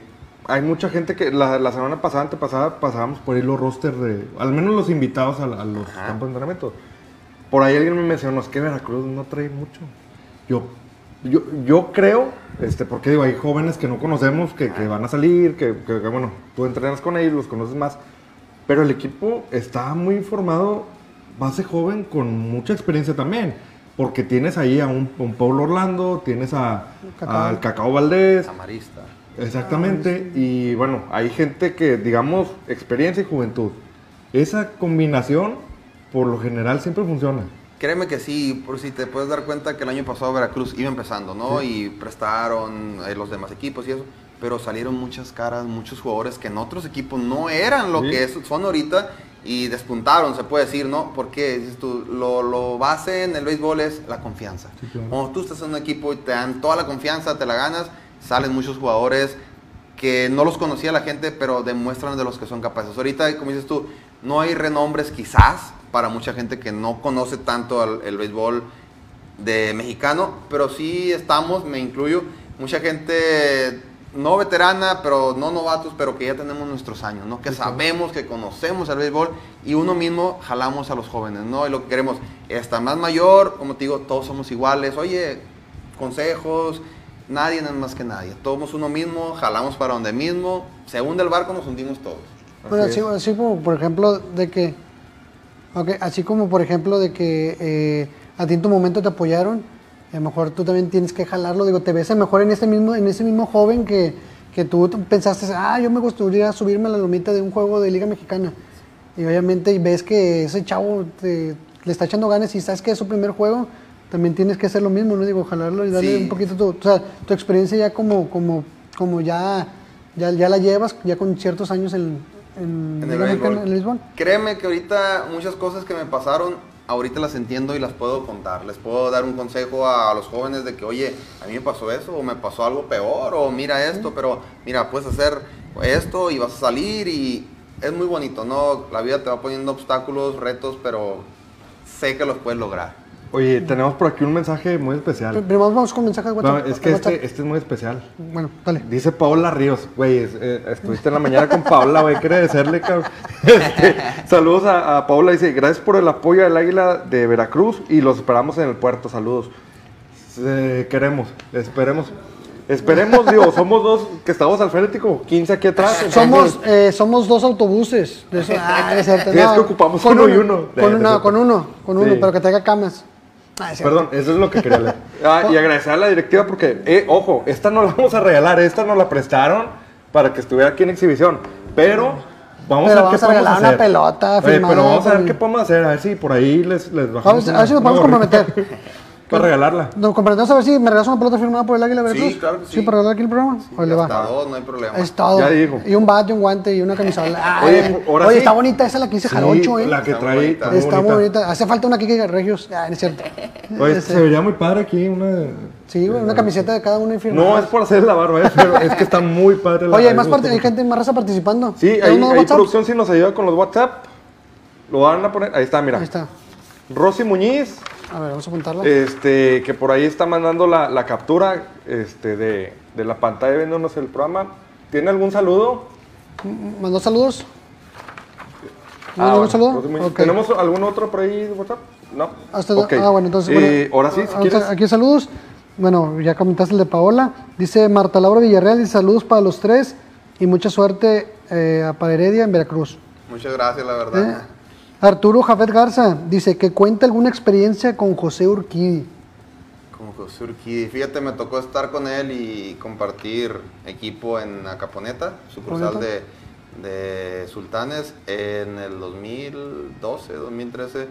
hay mucha gente que la, la semana pasada, antepasada, pasábamos por ahí los rosters de, al menos los invitados a, a los Ajá. campos de entrenamiento. Por ahí alguien me mencionó, es que Veracruz no trae mucho. Yo, yo, yo creo, este, porque digo, hay jóvenes que no conocemos, que, que van a salir, que, que- que, bueno, tú entrenas con ellos, los conoces más, pero el equipo está muy formado, base joven, con mucha experiencia también. Porque tienes ahí a un, un Pablo Orlando, tienes a, Cacao. al Cacao Valdés, Samarista. Exactamente, y bueno, hay gente que, digamos, experiencia y juventud. Esa combinación, por lo general, siempre funciona. Créeme que sí, por si te puedes dar cuenta que el año pasado Veracruz iba empezando, ¿no? Y prestaron eh, los demás equipos y eso, pero salieron muchas caras, muchos jugadores que en otros equipos no eran lo Sí. que es- son ahorita y despuntaron, se puede decir, ¿no? Porque dices tú, lo, lo base en el béisbol es la confianza. claro. Cuando tú estás en un equipo y te dan toda la confianza, te la ganas, salen muchos jugadores que no los conocía la gente, pero demuestran de los que son capaces. Ahorita, como dices tú, no hay renombres quizás para mucha gente que no conoce tanto al- el béisbol de mexicano, pero sí estamos, me incluyo, mucha gente no veterana, pero no novatos, pero que ya tenemos nuestros años, ¿no? Que sabemos, que conocemos el béisbol y uno mismo jalamos a los jóvenes, ¿no? Y lo que queremos, está más mayor, como te digo, todos somos iguales, oye, consejos, nadie es más que nadie, todos somos uno mismo, jalamos para donde mismo, se hunde el barco, nos hundimos todos. Bueno, Así así, como por ejemplo de que, así como por ejemplo de que eh, a ti en tu momento te apoyaron, a lo mejor tú también tienes que jalarlo, digo, te ves a lo mejor en ese mismo, en ese mismo joven que, que tú pensaste, ah, yo me gustaría subirme a la lomita de un juego de Liga Mexicana. Y obviamente ves que ese chavo te- le está echando ganas y sabes que es su primer juego, también tienes que hacer lo mismo, ¿no? Digo, jalarlo y darle Sí. un poquito tu, o sea, tu experiencia ya como, como, como ya, ya, ya la llevas, ya con ciertos años en, en, en el Mexicana, en Lisbon. Créeme que ahorita muchas cosas que me pasaron, ahorita las entiendo y las puedo contar. Les puedo dar un consejo a los jóvenes de que, oye, a mí me pasó eso, o me pasó algo peor, o mira esto, pero mira, puedes hacer esto y vas a salir y es muy bonito, ¿no? La vida te va poniendo obstáculos, retos, pero sé que los puedes lograr. Oye, tenemos por aquí un mensaje muy especial. Primero vamos con mensajes de No, es que WhatsApp. este, este es muy especial. Bueno, dale. Dice Paola Ríos, güey, es- eh, estuviste en la mañana con Paola, güey, quiere decirle, cabrón. Este, saludos a, a Paola, dice, gracias por el apoyo del Águila de Veracruz y los esperamos en el puerto, saludos. Eh, queremos, esperemos. Esperemos, digo, somos dos que estamos al frente, como 15 aquí atrás. Somos, eh, somos dos autobuses. De eso, ah, es cierto, Sí, es que ocupamos uno y uno. Con, Eh, es con uno, con uno, Sí. pero que traiga camas. Ah. Perdón, eso es lo que quería leer. Ah, y agradecer a la directiva porque, eh, ojo, esta no la vamos a regalar, esta nos la prestaron para que estuviera aquí en exhibición. Pero Vamos Pero a ver qué vamos a regalar podemos una hacer. pelota Oye, pero vamos a ver qué podemos hacer. A ver si por ahí les, bajamos. ver, a ver si nos una- podemos una comprometer. Para regalarla. Nos comprometemos a ver si me regalas una pelota firmada por el Águila Veracruz. Sí, claro que sí. para regalar aquí el programa. Sí, Órale, va. dos, no hay problema. Es todo. Ya dijo. Y un bat, y un guante, y una camisola. Oye, Ay, ahora oye, sí. está bonita esa la que dice Jarocho, Sí, ¿eh? La que Está trae. bonita. Está muy bonita. Hace falta una Kike Regios. Ah, no es cierto. Oye, se vería muy padre aquí una. Sí, güey, una camiseta de cada uno y firmada. No, es por hacer la barba, eh, pero es que está muy padre la Oye, hay más parte, hay gente más raza participando. Sí, ahí, ¿Tenemos más ahí producción si nos ayuda con los WhatsApp. Lo van a poner. Ahí está, mira. Ahí está. Rosy Muñiz, A ver, vamos a apuntarla. este, que por ahí está mandando la, la captura este, de, de la pantalla viéndonos el programa. ¿Tiene algún saludo? ¿Mandó saludos? Ah, ¿Mandó algún bueno, saludo? Ok. ¿Tenemos algún otro por ahí de WhatsApp? No. Hasta- Ok. Ah, bueno, entonces. Eh, bueno, ahora sí, si ahorita quieres. Aquí saludos. Bueno, ya comentaste el de Paola. Dice Marta Laura Villarreal, dice saludos para los tres y mucha suerte eh, a para Heredia en Veracruz. Muchas gracias, la Eh, verdad. Arturo Jafet Garza dice que cuenta alguna experiencia con José Urquidi. Como José Urquidi. Fíjate, me tocó estar con él y compartir equipo en Acaponeta, sucursal de, de Sultanes, en el 2012, 2013.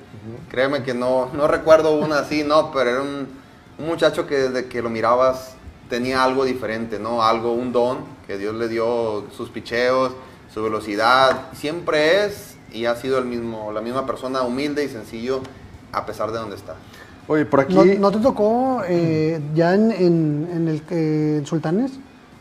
Créeme que no, no recuerdo una así, no, pero era un, un muchacho que desde que lo mirabas tenía algo diferente, ¿no? Algo, un don que Dios le dio, sus picheos, su velocidad. Siempre es y ha sido el mismo, la misma persona humilde y sencillo a pesar de donde está. Oye, por aquí. ¿No, no te tocó eh, ya en, en- en el eh, en Sultanes,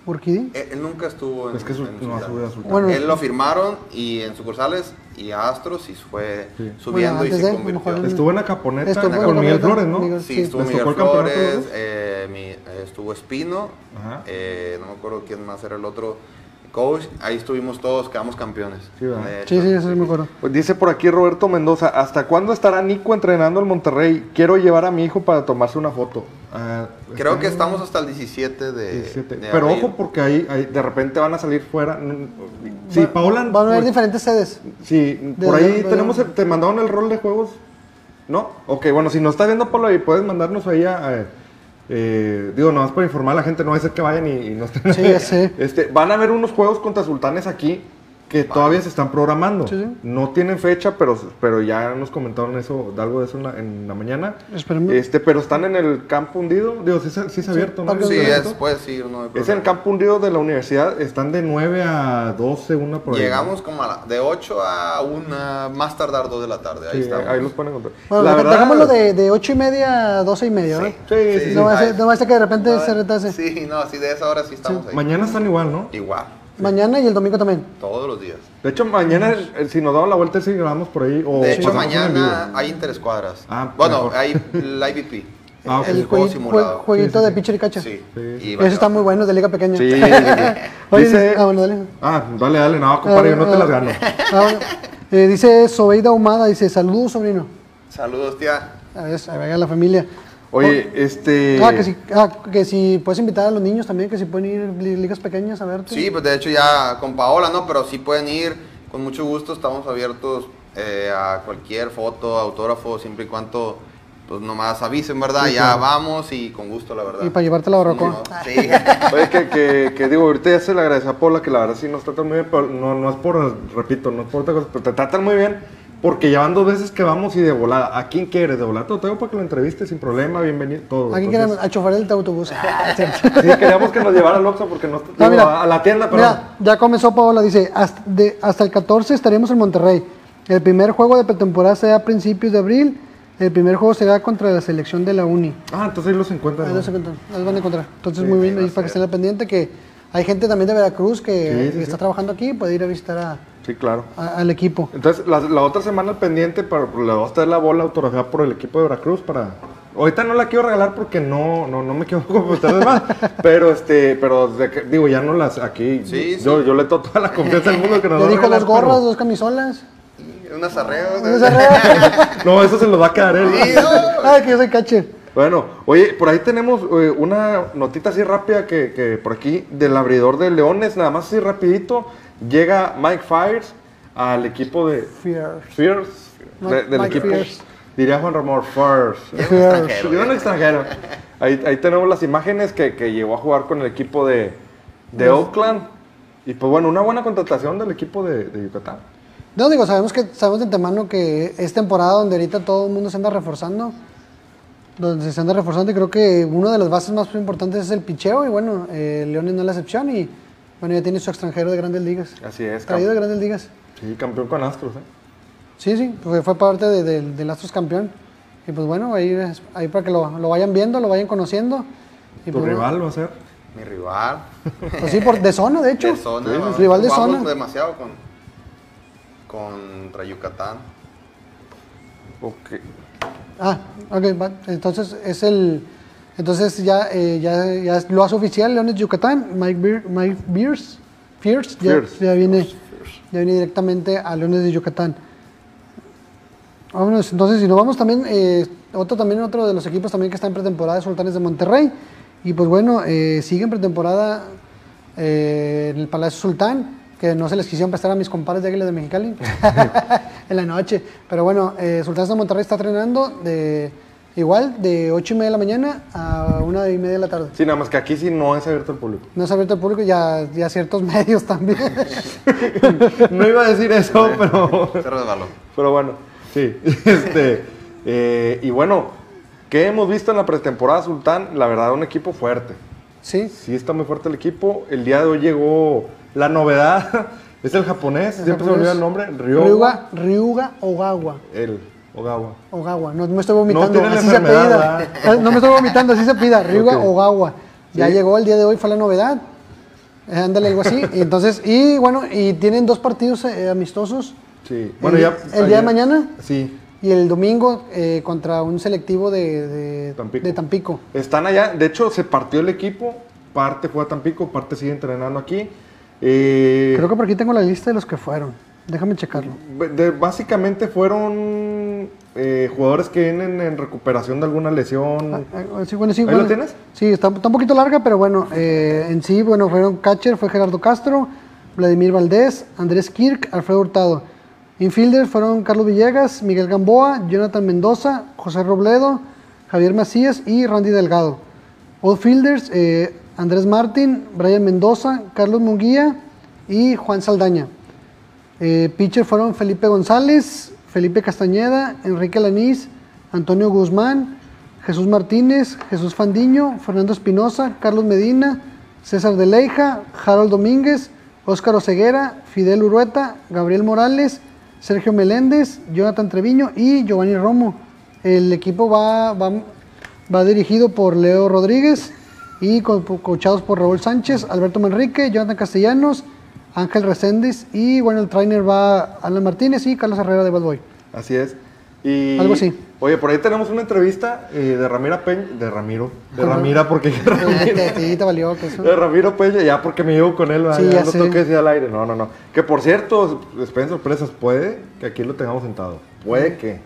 Urquidi? Él, él nunca estuvo en, Es que Sul- en no, Sultanes. Sultanes. Bueno, Él lo firmaron y en sucursales y a Astros y fue Sí. subiendo Bueno, y se convirtió. mejor- Estuvo en la caponeta Estuvo en con la Miguel Caponeta, Flores, ¿no? Miguel- Sí, Sí. estuvo ¿Les Miguel Flores, eh, mi- eh, estuvo Espino, eh, no me acuerdo quién más era el otro coach. Ahí estuvimos todos, quedamos campeones. Sí, Sí, eso sí me acuerdo. Pues dice por aquí Roberto Mendoza, ¿hasta cuándo estará Nico entrenando al Monterrey? Quiero llevar a mi hijo para tomarse una foto. Ah, Creo está que estamos hasta el 17 de, 17. de Pero abril. ojo porque ahí, ahí de repente van a salir fuera. Mm, Sí, Paola. Van a haber pues, diferentes sedes. Sí, De- por ahí de- tenemos, el- te mandaron el rol de juegos. ¿No? Ok, bueno, si nos estás viendo, Pablo, y puedes mandarnos ahí a... a- eh, digo, nomás para informar a la gente, no va a ser que vayan y, y no estén... Sí. Este, van a haber unos juegos contra sultanes aquí que todavía se están programando. Sí, sí. No tienen fecha, pero, pero ya nos comentaron eso, de algo de eso en la, en la mañana. Esperemos. Este, pero están en el campo hundido. Digo, sí, se- sí es abierto, ¿no? Sí, Abierto. es, puedes ir, no hay Es el campo hundido de la universidad. Están de 9 a 12, una por ahí. Llegamos como a la- de 8 a 1, más tardar 2 de la tarde. Ahí Sí, estamos. ahí los pueden encontrar. Bueno, la verdad, dejámoslo de, de 8 y media a 12 y media, ¿no? Sí, sí, sí. No va a ser, Ay. no va a ser que de repente No, se retase. Sí, no, sí, de esa hora sí estamos ahí. Mañana están igual, ¿no? Igual, Mañana y el domingo también. todos los días. De hecho, mañana, si nos damos la vuelta, sí grabamos por ahí. O De hecho, mañana hay interescuadras. Ah, bueno, mejor. hay el IVP. Ah, ok. el juego simulado. jueguito Sí, sí, de pitcher y cacha. Sí. Sí. Y Ese está muy bueno, de liga pequeña. Sí. Oye, dice, ah, bueno, dale. ah, dale, dale, no, compadre, yo no te Ah, las gano. ah, bueno. Eh, dice Sobeida Humada, dice, saludos, sobrino. Saludos, tía. A ver, vaya la familia. Oye, este... Ah, que si, ah, que si puedes invitar a los niños también, que si pueden ir li- ligas pequeñas a verte. Sí, pues de hecho ya con Paola, ¿no? Pero sí pueden ir con mucho gusto. Estamos abiertos eh, a cualquier foto, autógrafo, siempre y cuando pues nomás avisen, ¿verdad? Sí, ya claro. vamos y con gusto, la verdad. Y para llevarte la barbacoa. No, Sí. Oye, que, que, que digo, ahorita ya se le agradece a Paula, que la verdad sí nos tratan muy bien, pero no, no es por, repito, no es por otra cosa, pero te tratan muy bien, porque ya van dos veces que vamos y de volada. ¿A quién quieres? De volada, te lo traigo para que lo entrevistes sin problema, bienvenido, todo. Aquí Entonces, queremos a chofer del autobús. Ah. Sí, queríamos que nos llevara al Oxxo porque no, No, mira, a la tienda, pero Mira, ya comenzó Paola, dice, hasta, de- hasta el 14 estaremos en Monterrey. El primer juego de pretemporada será a principios de abril. El primer juego será contra la selección de la Uni. Ah, entonces ahí los encuentran. Ahí los, encuentran, ahí los van a encontrar. Entonces, Sí, muy bien, a para que estén al pendiente, que hay gente también de Veracruz que, Sí, sí, que sí. está trabajando aquí, puede ir a visitar a- Sí, claro. a- al equipo. Entonces, la, la otra semana al pendiente, para, le vamos a traer la bola autografiada por el equipo de Veracruz para... Ahorita no la quiero regalar porque no, no, no me quiero comprometer de más, pero este, pero de que- digo, ya no las aquí, Sí, yo, yo le tomo toda la confianza del mundo que nos a dijo dos gorras, pero- dos camisolas. Unas arreos. No, eso se lo va a quedar él. Sí, no. Ay, que yo soy catcher. Bueno, oye, por ahí tenemos eh, una notita así rápida que, que por aquí del abridor de Leones, nada más así rapidito, llega Mike Fires al equipo de Fierce. Fierce, de- del Mike equipo, Fierce. diría Juan Ramón, Fierce. Un extranjero. Ahí, ahí tenemos las imágenes que, que llegó a jugar con el equipo de, de Oakland. Y pues bueno, una buena contratación del equipo de, de Yucatán. No, digo, sabemos que sabemos de antemano que es temporada donde ahorita todo el mundo se anda reforzando. Donde se anda reforzando y creo que una de las bases más importantes es el picheo y bueno, eh, Leones no es la excepción y bueno, ya tiene su extranjero de grandes ligas. Así es, Traído de grandes ligas. Sí, campeón con Astros, ¿eh? Sí, sí, fue, fue parte de- de- del Astros campeón. Y pues bueno, ahí, es- ahí para que lo, lo vayan viendo, lo vayan conociendo. Y Tu pues, rival va a ser. Mi rival. Pues sí, por, de zona, de hecho. De zona. Sí, ¿no? rival de zona. demasiado con, contra Yucatán. Ok. Ah, ok, va. entonces es el. Entonces ya, eh, ya, ya lo hace oficial Leones Yucatán, Mike, Beer, Mike Beers, Fierce, ya, Fierce. ya viene, ya viene directamente a Leones de Yucatán. Vámonos, entonces, si nos vamos también, eh, otro también otro de los equipos también que está en pretemporada, Sultanes de Monterrey. Y pues bueno, eh, sigue en pretemporada eh, en el Palacio Sultán, que no se les quisieron prestar a mis compadres de Águilas de Mexicali en la noche. Pero bueno, eh, Sultanes de Monterrey está entrenando de, igual de 8 y media de la mañana a 1 y media de la tarde. Sí, nada más que aquí sí no es abierto al público. No es abierto al público y a, y a ciertos medios también. no iba a decir eso, pero. Se resbaló. Pero bueno, sí. Este, eh, y bueno, ¿qué hemos visto en la pretemporada Sultán? La verdad, un equipo fuerte. sí, Sí, está muy fuerte el equipo. El día de hoy llegó la novedad. Es el japonés, siempre se me olvida el nombre. Ryoga. Ryuga, Ryuga Ogawa. El Ogawa. Ogawa, no me estoy vomitando, la así se enfermedad, pida. No me estoy vomitando, así se pida, Ryuga. Ogawa. Ya Sí. llegó el día de hoy, fue la novedad. Eh, ándale, algo así. Y entonces, y bueno, y tienen dos partidos eh, amistosos. Sí. Bueno, el, ya. el día de mañana Sí. y el domingo eh, contra un selectivo de, de- Tampico. de Tampico. Están allá. De hecho, se partió el equipo. Parte fue a Tampico, parte sigue entrenando aquí. Eh, Creo que por aquí tengo la lista de los que fueron. Déjame checarlo. de- básicamente fueron eh, jugadores que vienen en recuperación de alguna lesión. Ah, sí, bueno, sí, ¿Ahí bueno, lo tienes? Sí, está, está un poquito larga, pero bueno, eh, en sí, bueno, fueron catcher, fue Gerardo Castro, Vladimir Valdés, Andrés Kirk, Alfredo Hurtado. Infielders fueron Carlos Villegas, Miguel Gamboa, Jonathan Mendoza, José Robledo, Javier Macías y Randy Delgado. Outfielders, eh, Andrés Martín, Brian Mendoza, Carlos Munguía y Juan Saldaña. Eh, pitcher fueron Felipe González, Felipe Castañeda, Enrique Lanís, Antonio Guzmán, Jesús Martínez, Jesús Fandiño, Fernando Espinosa, Carlos Medina, César de Leija, Harold Domínguez, Óscar Oceguera, Fidel Urueta, Gabriel Morales, Sergio Meléndez, Jonathan Treviño y Giovanni Romo. El equipo va, va, dirigido por Leo Rodríguez y co- coachados por Raúl Sánchez, Alberto Manrique, Jonathan Castellanos, Ángel Reséndiz y bueno, el trainer va Alan Martínez y Carlos Herrera de Bad Boy. Así es. Y, Algo así. Oye, por ahí tenemos una entrevista eh, de Ramira Peña. De Ramiro. De Ajá. Ramira, porque. Te valió que eso. De Ramiro Peña, ya porque me llevo con él. Sí, ya no sé. tengo que decir al aire. No, no, no. Que por cierto, esperen sorpresas, puede que aquí lo tengamos sentado. Puede que.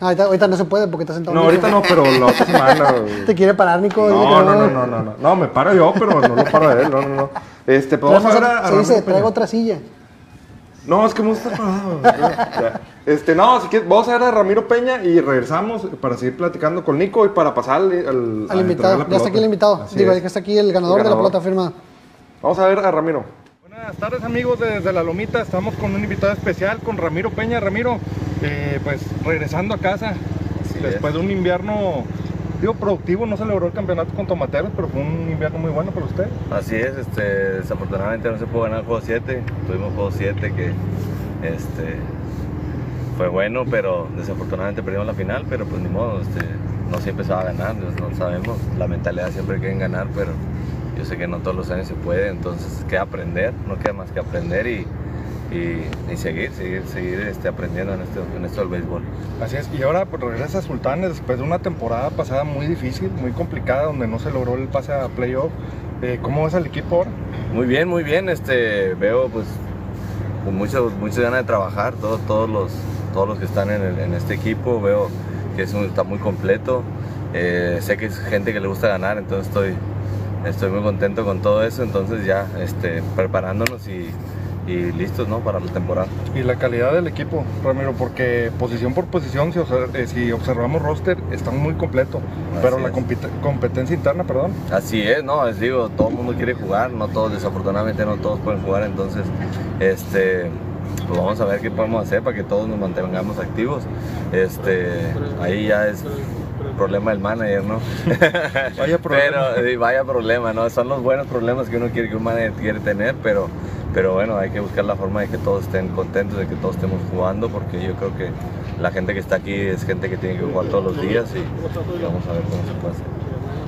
No, ahorita, ahorita no se puede porque está sentado. No, ahorita no, pero la otra semana. Te quiere parar, Nico. No, no, no, no, no, no. No, me paro yo, pero no lo paro a él. No, no, no. Este, pues vamos a ver a, a Se dice, traigo Peña. otra silla. No, es que me gusta parado. Este, no, así que vamos a ver a Ramiro Peña y regresamos para seguir platicando con Nico y para pasar al, al, Al invitado. Ya está aquí el invitado. Así Digo, es. está aquí el ganador El de la pelota firmada. Vamos a ver a Ramiro. Buenas tardes amigos desde La Lomita, estamos con un invitado especial, con Ramiro Peña. Ramiro, eh, pues regresando a casa, después de un invierno, digo, productivo, no se logró el campeonato con Tomateros, pero fue un invierno muy bueno para usted. Así es, este, desafortunadamente no se pudo ganar el juego 7, tuvimos juego 7 que este, fue bueno, pero desafortunadamente perdimos la final, pero pues ni modo, este, no siempre se va a ganar, no sabemos, la mentalidad siempre quieren ganar, pero yo sé que no todos los años se puede, entonces queda aprender, no queda más que aprender y, y- y seguir, seguir, seguir este, aprendiendo en esto, en esto del béisbol. Así es, y ahora pues regresa a Sultanes después de una temporada pasada muy difícil, muy complicada, donde no se logró el pase a playoff. Eh, ¿Cómo ves al equipo ahora? Muy bien, muy bien. Este, veo pues con muchas muchas ganas de trabajar. Todos, todos los todos los que están en, el- en este equipo veo que es un- está muy completo. Eh, sé que es gente que le gusta ganar, entonces estoy estoy muy contento con todo eso. Entonces ya este, preparándonos y, y listos, ¿no? Para la temporada. Y la calidad del equipo, Ramiro, porque posición por posición, si, eh, si observamos roster, está muy completo. pero la es. compite- competencia interna, perdón, Así es, no, les digo, todo el mundo quiere jugar, no todos, desafortunadamente no todos pueden jugar, entonces, este, pues vamos a ver qué podemos hacer para que todos nos mantengamos activos. Este, ahí ya es problema del manager, ¿no? Vaya problema. Pero vaya problema, ¿no? Son los buenos problemas que uno quiere que un manager quiere tener, pero, pero bueno, hay que buscar la forma de que todos estén contentos, de que todos estemos jugando, porque yo creo que la gente que está aquí es gente que tiene que jugar todos los días y, vamos a ver cómo se puede hacer.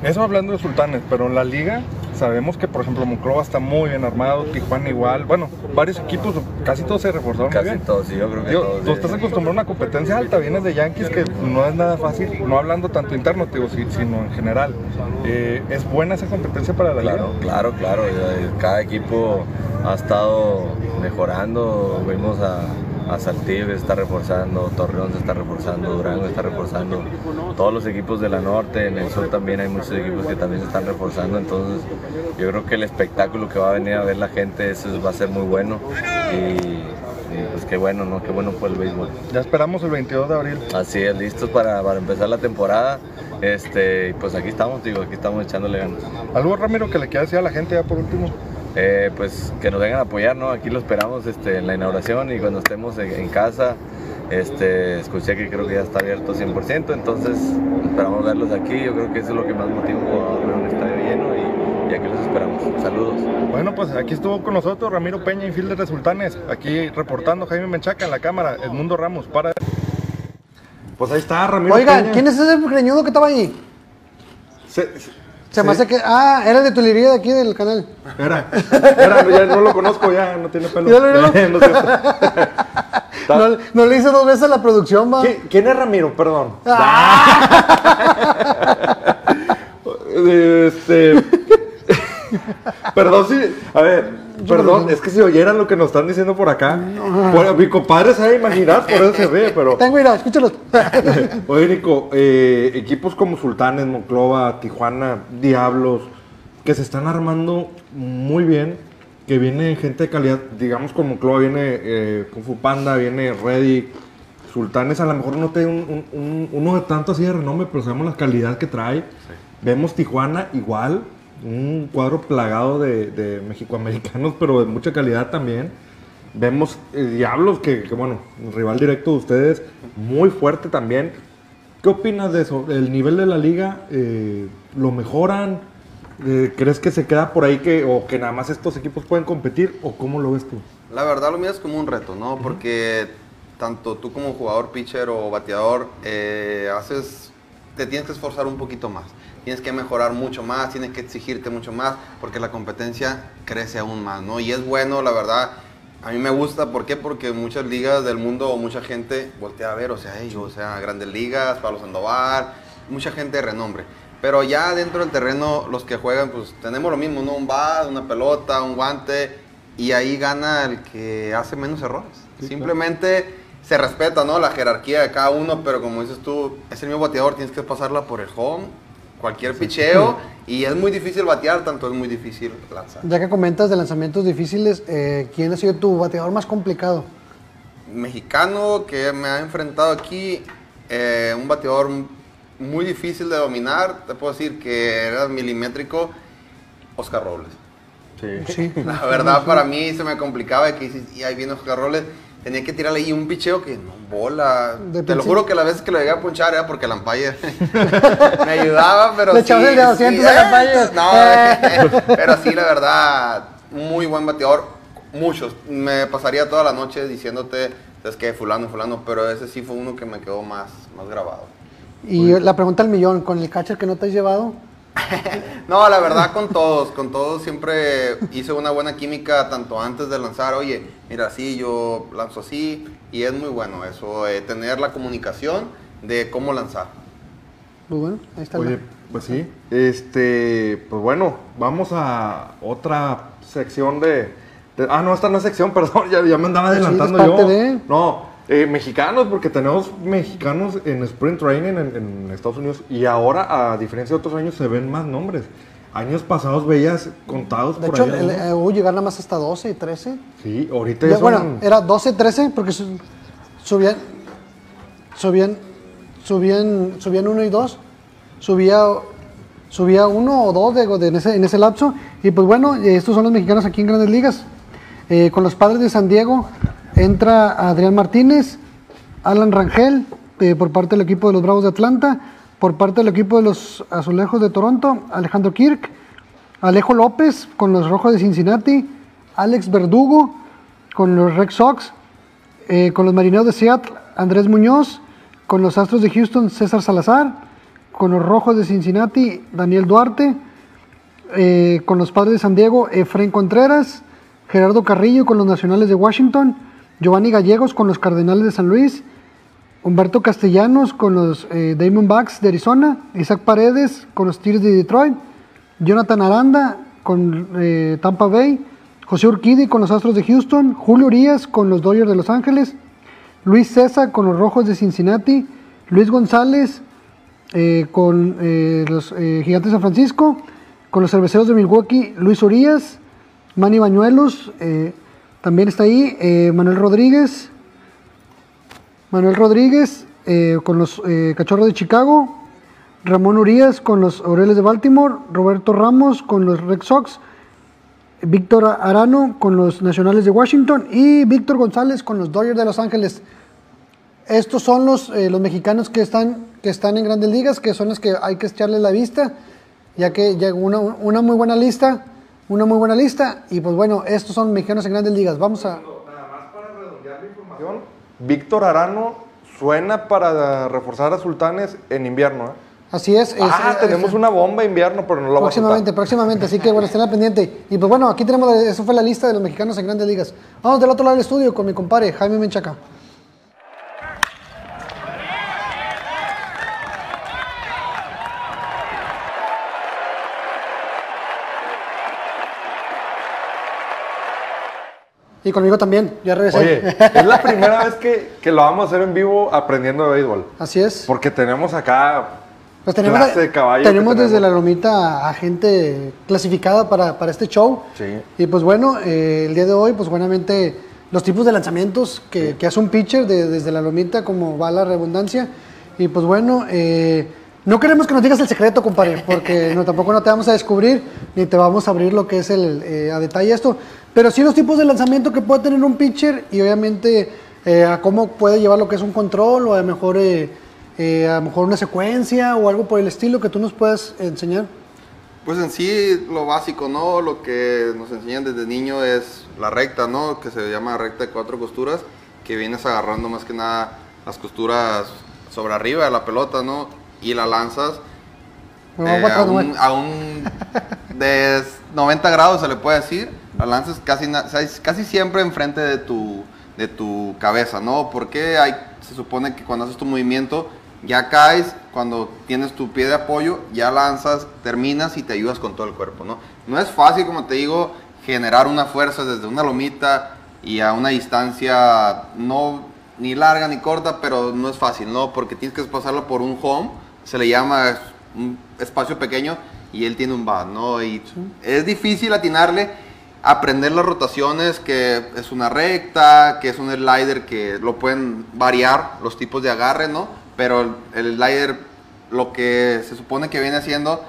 Eso hablando de sultanes, pero en la liga sabemos que, por ejemplo, Monclova está muy bien armado, Tijuana igual. Bueno, varios equipos, casi todos se reforzaron muy Casi bien. todos, sí, yo creo que Digo, todos. tú estás acostumbrado a una competencia alta, vienes de Yankees que no es nada fácil, no hablando tanto interno, te digo, si- sino en general. Eh, ¿Es buena esa competencia para la Claro, liga? claro, claro. eh, Cada equipo ha estado mejorando. Vimos a, a está reforzando, Torreón se está reforzando, Durango está reforzando. Todos los equipos de la norte, en el sur también hay muchos equipos que también se están reforzando. Entonces, yo creo que el espectáculo que va a venir a ver la gente eso va a ser muy bueno. Y, y, pues qué bueno, ¿no? Qué bueno fue el béisbol. Ya esperamos el 22 de abril. Así es, listos para, para empezar la temporada. Este, pues aquí estamos, digo, aquí estamos echándole ganas. ¿Algo, Ramiro, que le quiera decir a la gente ya por último? Eh, pues que nos vengan a apoyar, ¿no? Aquí lo esperamos este, en la inauguración y cuando estemos en, en casa, este, escuché que creo que ya está abierto 100%, entonces esperamos verlos aquí, yo creo que eso es lo que más motiva a un jugador, ver un estadio lleno y, y aquí los esperamos. Saludos. Bueno, pues aquí estuvo con nosotros Ramiro Peña, infielder de Sultanes. Aquí reportando Jaime Menchaca en la cámara, Edmundo Ramos, para... Pues ahí está, Ramiro. Oigan, Peña. ¿quién es ese greñudo que estaba ahí? Se- se- Se me sí, hace que. Ah, era el de Tulería de aquí del canal. Era, era, ya no lo conozco, ya no tiene pelo. No. No, no le hice dos veces la producción, va. ¿Qui- ¿Quién es Ramiro? Perdón. Este. Perdón si. A ver, perdón, es que si oyeran lo que nos están diciendo por acá. Bueno, mi compadre se va a imaginar, por eso se ve, pero. Tengo ira, escúchalos. Oye, Nico, eh, equipos como Sultanes, Monclova, Tijuana, Diablos, que se están armando muy bien, que viene gente de calidad, digamos con Monclova viene eh, Kung Fu Panda, viene Reddick, Sultanes a lo mejor no tiene un, un- un- uno de tanto así de renombre, pero sabemos la calidad que trae. Vemos Tijuana igual, un cuadro plagado de, de mexicoamericanos, pero de mucha calidad también. Vemos eh, Diablos, que, que, bueno, rival directo de ustedes, muy fuerte también. ¿Qué opinas de eso? ¿El nivel de la liga eh, lo mejoran? Eh, ¿Crees que se queda por ahí que, o que nada más estos equipos pueden competir? ¿O cómo lo ves tú? La verdad lo miras como un reto, ¿no? Porque tanto tú como jugador, pitcher o bateador, haces, te tienes que esforzar un poquito más. Tienes que mejorar mucho más, tienes que exigirte mucho más, porque la competencia crece aún más, ¿no? Y es bueno, la verdad. A mí me gusta, ¿por qué? Porque muchas ligas del mundo o mucha gente voltea a ver, o sea, ellos, o sea, grandes ligas, Pablo Sandoval, mucha gente de renombre. Pero ya dentro del terreno, los que juegan, pues tenemos lo mismo, ¿no? Un bat, una pelota, un guante, y ahí gana el que hace menos errores. Simplemente se respeta, ¿no? La jerarquía de cada uno, pero como dices tú, es el mismo bateador, tienes que pasarla por el home, cualquier picheo, y es muy difícil batear, tanto es muy difícil lanzar. Ya que comentas de lanzamientos difíciles, eh, ¿quién ha sido tu bateador más complicado? mexicano que me ha enfrentado aquí, eh, un bateador muy difícil de dominar, te puedo decir que era milimétrico, Oscar Robles. Sí. La verdad para mí se me complicaba que y ahí viene Oscar Robles, tenía que tirarle ahí un picheo que no bola. De Te lo juro que las veces que lo llegué a ponchar era porque el umpire me ayudaba, pero Le sí, de 200 al eh, umpire. No, pero sí, la verdad, muy buen bateador. Muchos. Me pasaría toda la noche diciéndote, es que fulano, fulano, pero ese sí fue uno que me quedó más, más grabado. Y la pregunta al millón, ¿con el catcher que no te has llevado? No, la verdad con todos, con todos siempre hice una buena química tanto antes de lanzar, oye, mira, sí, yo lanzo así, y es muy bueno eso, eh, tener la comunicación de cómo lanzar. Pues bueno, ahí está. Oye, la- pues sí. Este, pues bueno, vamos a otra sección de. de- ah, no, esta no es sección, perdón, ya, ya me andaba Pues sí, adelantando es parte yo. de- No, eh, mexicanos, porque tenemos mexicanos en Sprint Training en, en Estados Unidos y ahora, a diferencia de otros años, se ven más nombres. años pasados veías contados De por hecho, ahí, ¿no? eh, hubo llegar nada más hasta 12 y 13. Sí, ahorita Ya, ya bueno, son- era 12, 13, porque su- subían, subían, subían, subían uno y dos, subía, subía uno o dos de, de- en, ese, en ese lapso, y pues bueno, eh, estos son los mexicanos aquí en Grandes Ligas. Eh, con los padres de San Diego entra Adrián Martínez, Alan Rangel, eh, por parte del equipo de los Bravos de Atlanta, por parte del equipo de los Azulejos de Toronto, Alejandro Kirk, Alejo López con los Rojos de Cincinnati, Alex Verdugo con los Red Sox, eh, con los Marineros de Seattle, Andrés Muñoz, con los Astros de Houston, César Salazar, con los Rojos de Cincinnati, Daniel Duarte, eh, con los Padres de San Diego, Efraín Contreras, Gerardo Carrillo con los Nacionales de Washington, Giovanni Gallegos con los Cardenales de San Luis, Humberto Castellanos con los eh, Diamondbacks de Arizona, Isaac Paredes con los Tigres de Detroit, Jonathan Aranda con eh, Tampa Bay, José Urquidi con los Astros de Houston, Julio Urias con los Dodgers de Los Ángeles, Luis César con los Rojos de Cincinnati, Luis González eh, con eh, los Gigantes de San Francisco, con los Cerveceros de Milwaukee, Luis Urias, Manny Bañuelos, también está ahí, eh, Manuel Rodríguez, Manuel Rodríguez eh, con los eh, Cachorros de Chicago, Ramón Urias con los Orioles de Baltimore, Roberto Ramos con los Red Sox, Víctor Arano con los Nacionales de Washington. Y Víctor González con los Dodgers de Los Ángeles. Estos son los, los mexicanos que están, que están en grandes ligas, que son los que hay que echarles la vista, ya que llegó una, una muy buena lista, una muy buena lista, y pues bueno, estos son mexicanos en grandes ligas. Vamos a... Víctor Arano suena para reforzar a Sultanes en invierno. ¿eh? Así es. es- ah, es- tenemos es- una bomba invierno, pero no la vamos a Próximamente, próximamente, así que bueno, estén al pendiente. Y pues bueno, aquí tenemos, la- eso fue la lista de los mexicanos en grandes ligas. Vamos del otro lado del estudio con mi compadre Jaime Menchaca. Y conmigo también, ya regresé. Oye, es la primera vez que, que lo vamos a hacer en vivo aprendiendo de béisbol. Así es. Porque tenemos acá Pues tenemos, clase de caballo que tenemos desde la tenemos. lomita a gente clasificada para, para este show. Sí. Y pues bueno, eh, el día de hoy, pues buenamente los tipos de lanzamientos que, que hace un pitcher de- desde la lomita, como va la redundancia. Y pues bueno, eh, no queremos que nos digas el secreto, compadre, porque no, tampoco no te vamos a descubrir, ni te vamos a abrir lo que es el, eh, a detalle esto. Pero sí los tipos de lanzamiento que puede tener un pitcher y obviamente eh, a cómo puede llevar lo que es un control o a lo mejor, eh, eh, a lo mejor una secuencia o algo por el estilo que tú nos puedas enseñar. Pues en sí, lo básico, ¿no? Lo que nos enseñan desde niño es la recta, ¿no? Que se llama recta de cuatro costuras, que vienes agarrando más que nada las costuras sobre arriba de la pelota, ¿no? Y la lanzas eh, a, un, a un de 90 grados, se le puede decir. La lanzas casi, casi siempre enfrente de tu, de tu cabeza, ¿no? Porque hay, se supone que cuando haces tu movimiento ya caes, cuando tienes tu pie de apoyo, ya lanzas, terminas y te ayudas con todo el cuerpo, ¿no? No es fácil, como te digo, generar una fuerza desde una lomita y a una distancia no ni larga ni corta, pero no es fácil, ¿no? Porque tienes que pasarlo por un home, se le llama un espacio pequeño y él tiene un bat, ¿no? Y es difícil atinarle, aprender las rotaciones, que es una recta, que es un slider que lo pueden variar los tipos de agarre, ¿no? Pero el, slider, lo que se supone que viene haciendo,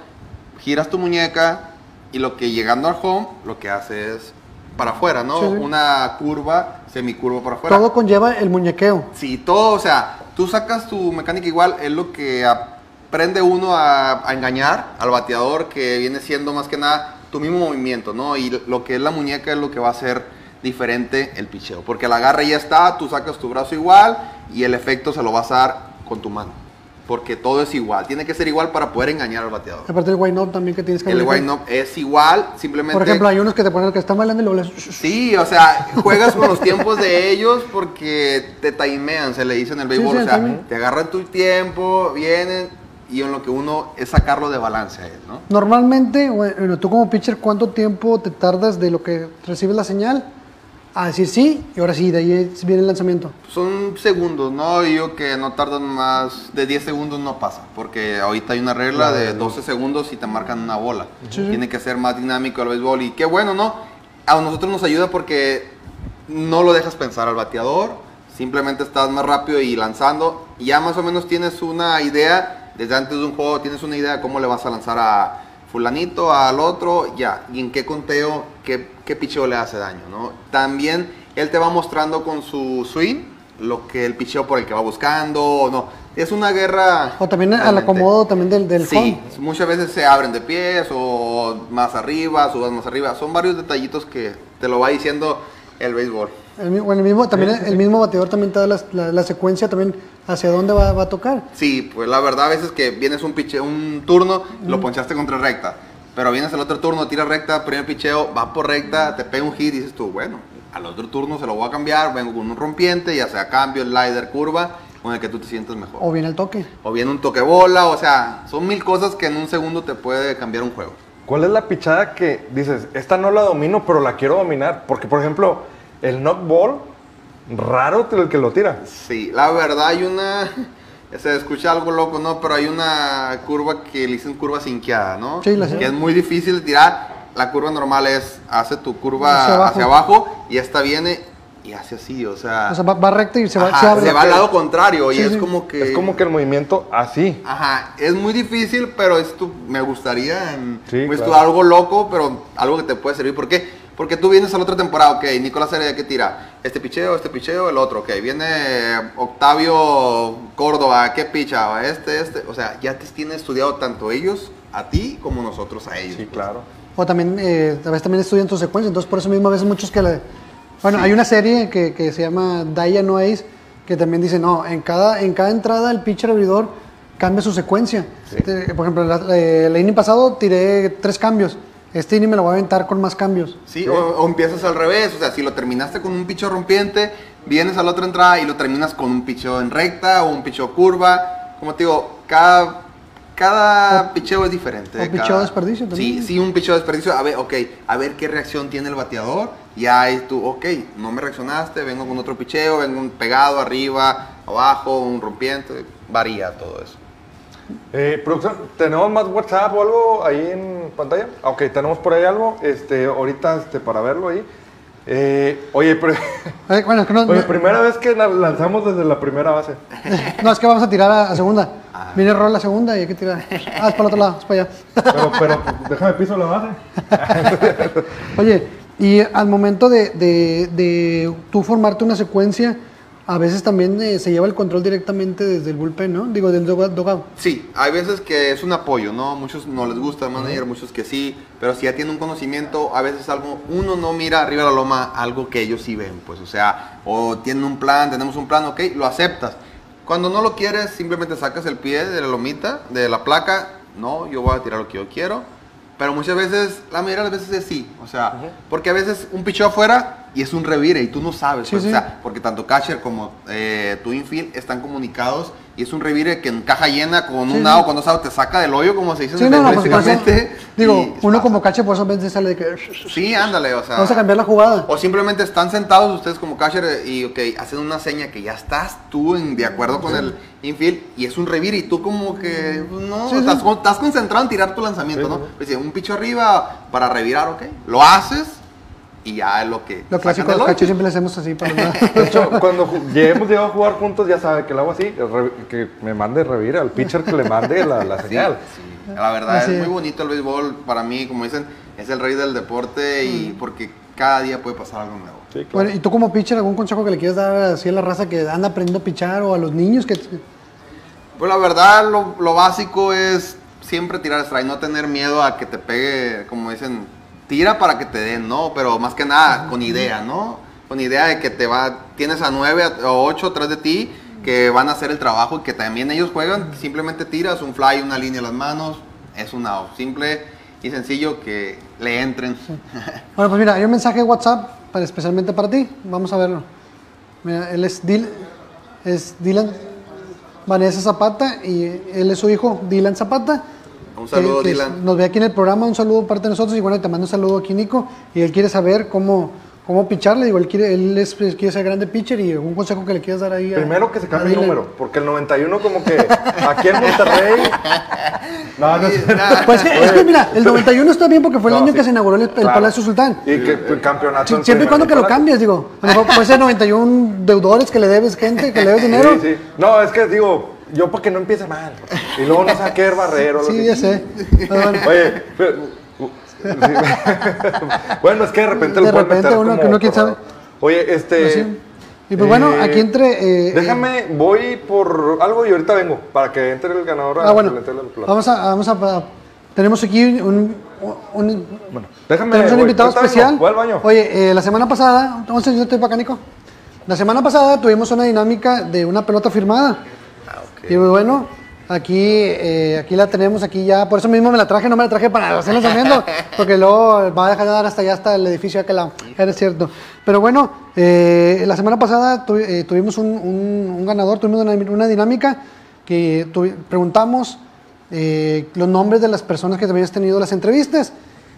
giras tu muñeca y lo que llegando al home, lo que hace es para afuera, ¿no? Sí. Una curva, semicurva para afuera. Todo conlleva el muñequeo. Sí, todo, o sea, tú sacas tu mecánica igual, es lo que aprende uno a, a engañar al bateador, que viene siendo más que nada tu mismo movimiento, ¿no? Y lo que es la muñeca es lo que va a hacer diferente el picheo, porque el agarre ya está, tú sacas tu brazo igual y el efecto se lo vas a dar con tu mano, porque todo es igual, tiene que ser igual para poder engañar al bateador. Aparte del wind up también que tienes que El wind up es igual, simplemente... Por ejemplo, hay unos que te ponen que están bailando y lo les... Sí, o sea, juegas con los tiempos de ellos porque te timean, se le dice en el béisbol. sí, o el sea, te agarran tu tiempo, vienen y en lo que uno es sacarlo de balance a él, ¿no? Normalmente, bueno, tú como pitcher, ¿cuánto tiempo te tardas de lo que recibes la señal a decir sí y ahora sí, de ahí viene el lanzamiento. Son segundos, ¿no? Yo que no tardan más de 10 segundos no pasa, porque ahorita hay una regla de 12 segundos y te marcan una bola. Tiene que ser más dinámico el béisbol y qué bueno, ¿no? A nosotros nos ayuda porque no lo dejas pensar al bateador, simplemente estás más rápido y lanzando y ya más o menos tienes una idea, desde antes de un juego tienes una idea de cómo le vas a lanzar a fulanito, al otro, ya, y en qué conteo, qué, qué picheo le hace daño, ¿no? También él te va mostrando con su swing lo que el picheo por el que va buscando, o no. Es una guerra... O también al realmente. acomodo también del, del Sí, home. muchas veces se abren de pies o más arriba, subas más arriba. Son varios detallitos que te lo va diciendo el béisbol. El, bueno, el mismo, también el mismo bateador también te da la, la secuencia también hacia dónde va, va a tocar. Sí, pues la verdad a veces que vienes un piche, un turno, lo ponchaste contra recta, pero vienes al otro turno, tira recta, primer picheo, va por recta, te pega un hit y dices tú, bueno, al otro turno se lo voy a cambiar, vengo con un rompiente, ya sea cambio, slider, curva, con el que tú te sientes mejor. O bien el toque. O bien un toque bola, o sea, son mil cosas que en un segundo te puede cambiar un juego. ¿Cuál es la pichada que dices, esta no la domino, pero la quiero dominar? Porque, por ejemplo, el knockball, raro el que lo tira. Sí, la verdad hay una. Se escucha algo loco, ¿no? Pero hay una curva que le dicen curva sinqueada, ¿no? Sí, la sé. Que es muy difícil de tirar. La curva normal es, hace tu curva Hacia hacia abajo. y esta viene y hace así, o sea. O sea, va, va recto y se va, ajá, se abre. se va al lado contrario y Sí, es sí. como que. Es como que el movimiento así. Ajá, es muy difícil, pero esto me gustaría. En, Sí, pues, claro. algo loco, pero algo que te puede servir. ¿Por qué? Porque tú vienes a la otra temporada, ok, Nicolás Heredia que tira este picheo, este picheo, el otro, ok, viene Octavio Córdoba, ¿qué picha? Este, este, o sea, ya te tienen estudiado tanto ellos a ti como nosotros a ellos. Sí, claro. O también, eh, a veces también estudian tu secuencia, entonces por eso mismo a veces muchos que le... Bueno, hay una serie que, que se llama Daya No Ace, que también dice, no, en cada, en cada entrada el pitcher abridor cambia su secuencia. Te- por ejemplo, la, la- el inning pasado tiré tres cambios, este inning me lo voy a aventar con más cambios. Sí, o, o empiezas al revés, o sea, si lo terminaste con un picho rompiente, vienes a la otra entrada y lo terminas con un picho en recta o un picho curva. Como te digo, cada, cada picheo es diferente. o picheo cada- desperdicio también. Sí, sí, un picheo desperdicio. A ver, ok, a ver qué reacción tiene el bateador. Ya es tú, ok, no me reaccionaste, vengo con otro picheo, vengo un pegado arriba, abajo, un rompiente. Varía todo eso. Eh, producción, ¿tenemos más WhatsApp o algo ahí en pantalla? Ah, Ok, tenemos por ahí algo, este, ahorita este, para verlo ahí. Eh, oye, pero, Eh, bueno, es que no, oye, no- primera vez que la- lanzamos desde la primera base. no, es que vamos a tirar a, a segunda. Viene el rol a la segunda y hay que tirar. Ah, es para el otro lado, es para allá. Pero, pero déjame piso la base. Oye, y al momento de, de- de tú formarte una secuencia, a veces también eh, se lleva el control directamente desde el bullpen, ¿no? Digo, del dog- dugout. Sí, hay veces que es un apoyo, ¿no? Muchos no les gusta el manager, muchos que sí, pero si ya tienen un conocimiento, a veces algo, uno no mira arriba de la loma algo que ellos sí ven, pues, o sea, o tienen un plan, tenemos un plan, ok, lo aceptas. Cuando no lo quieres, simplemente sacas el pie de la lomita, de la placa, no, yo voy a tirar lo que yo quiero, pero muchas veces, la mayoría de las veces es sí, o sea, porque a veces un picheo afuera y es un revire y tú no sabes, Sí, pues, sí. o sea, porque tanto catcher como eh, tu infield están comunicados y es un revire que en caja llena con Sí, un sí. out, con dos outs te saca del hoyo, como se dice Sí, no, no, pues básicamente, Digo, uno pasa. como cache, por eso a veces sale de que. Sí, ándale, o sea. Vamos a cambiar la jugada. O simplemente están sentados ustedes como catcher y, ok, hacen una seña que ya estás tú en, de acuerdo con el infield y es un revire y tú como que, no, Sí, sí. estás, con- estás concentrado en tirar tu lanzamiento, ¿no? Pues, sí, un picho arriba para revirar, ok, lo haces y ya lo que... Lo clásico, del los cachos siempre le hacemos así para lados. De hecho, cuando hemos llegado a jugar juntos, ya sabe que lo hago así, que me mande revira al pitcher que le mande la, la señal. sí. La verdad Así es muy bonito el béisbol, para mí, como dicen, es el rey del deporte y porque cada día puede pasar algo nuevo. Sí, claro. Bueno, y tú como pitcher, ¿algún consejo que le quieras dar así a la raza que anda aprendiendo a pichar o a los niños que... Pues la verdad, lo, lo básico es siempre tirar strike, no tener miedo a que te pegue, como dicen, tira para que te den, ¿no? Pero más que nada, con idea, ¿no? Con idea de que te va, tienes a nueve o ocho atrás de ti que van a hacer el trabajo y que también ellos juegan, simplemente tiras un fly, una línea a las manos, es un out. Simple y sencillo que le entren. Bueno, pues mira, hay un mensaje de WhatsApp para, especialmente para ti. Vamos a verlo. Mira, él es, Dil, es Dylan Vanessa Zapata y él es su hijo Dylan Zapata. Un saludo, que- que Dylan. Nos ve aquí en el programa, un saludo de parte de nosotros y bueno, te mando un saludo aquí Nico y él quiere saber cómo, cómo picharle. Digo, él quiere, él es- quiere ser grande pitcher y un consejo que le quieras dar ahí. a- Primero que se cambie el número, porque el 91 como que aquí en Monterrey... No, no es Pues es que mira, el 91 está bien porque fue el No, año sí. que se inauguró el, el Claro. Palacio Sultán. Y que el campeonato... Sí, siempre y cuando que lo cambies, digo. A lo mejor puede ser 91 deudores que le debes gente, que le debes dinero. Sí, sí. No, es que digo, yo para que no empiece mal. Y luego no saque el barrero. Sí, que- ya sé. Bueno, Oye, pero- sí. bueno, es que de repente De lo repente meter uno como que no quién sabe. Oye, este... Pues sí. Y pues bueno, aquí entre... eh, Déjame, voy por algo y ahorita vengo, para que entre el ganador a Ah, bueno. la plata. Vamos a, vamos a, a- tenemos aquí un, un- Bueno, déjame, tenemos un voy, invitado especial. voy al baño. Oye, eh, la semana pasada, entonces yo estoy para acá, Nico. La semana pasada tuvimos una dinámica de una pelota firmada. Y pues bueno, aquí, eh, aquí la tenemos, aquí ya, por eso mismo me la traje, no me la traje para hacer lanzamiento, porque luego va a dejar de dar hasta allá, hasta el edificio de aquel lado. Era cierto. Pero bueno, eh, la semana pasada tu- eh, tuvimos un, un- un ganador, tuvimos una, una dinámica que tuvi- preguntamos eh, los nombres de las personas que habías tenido las entrevistas.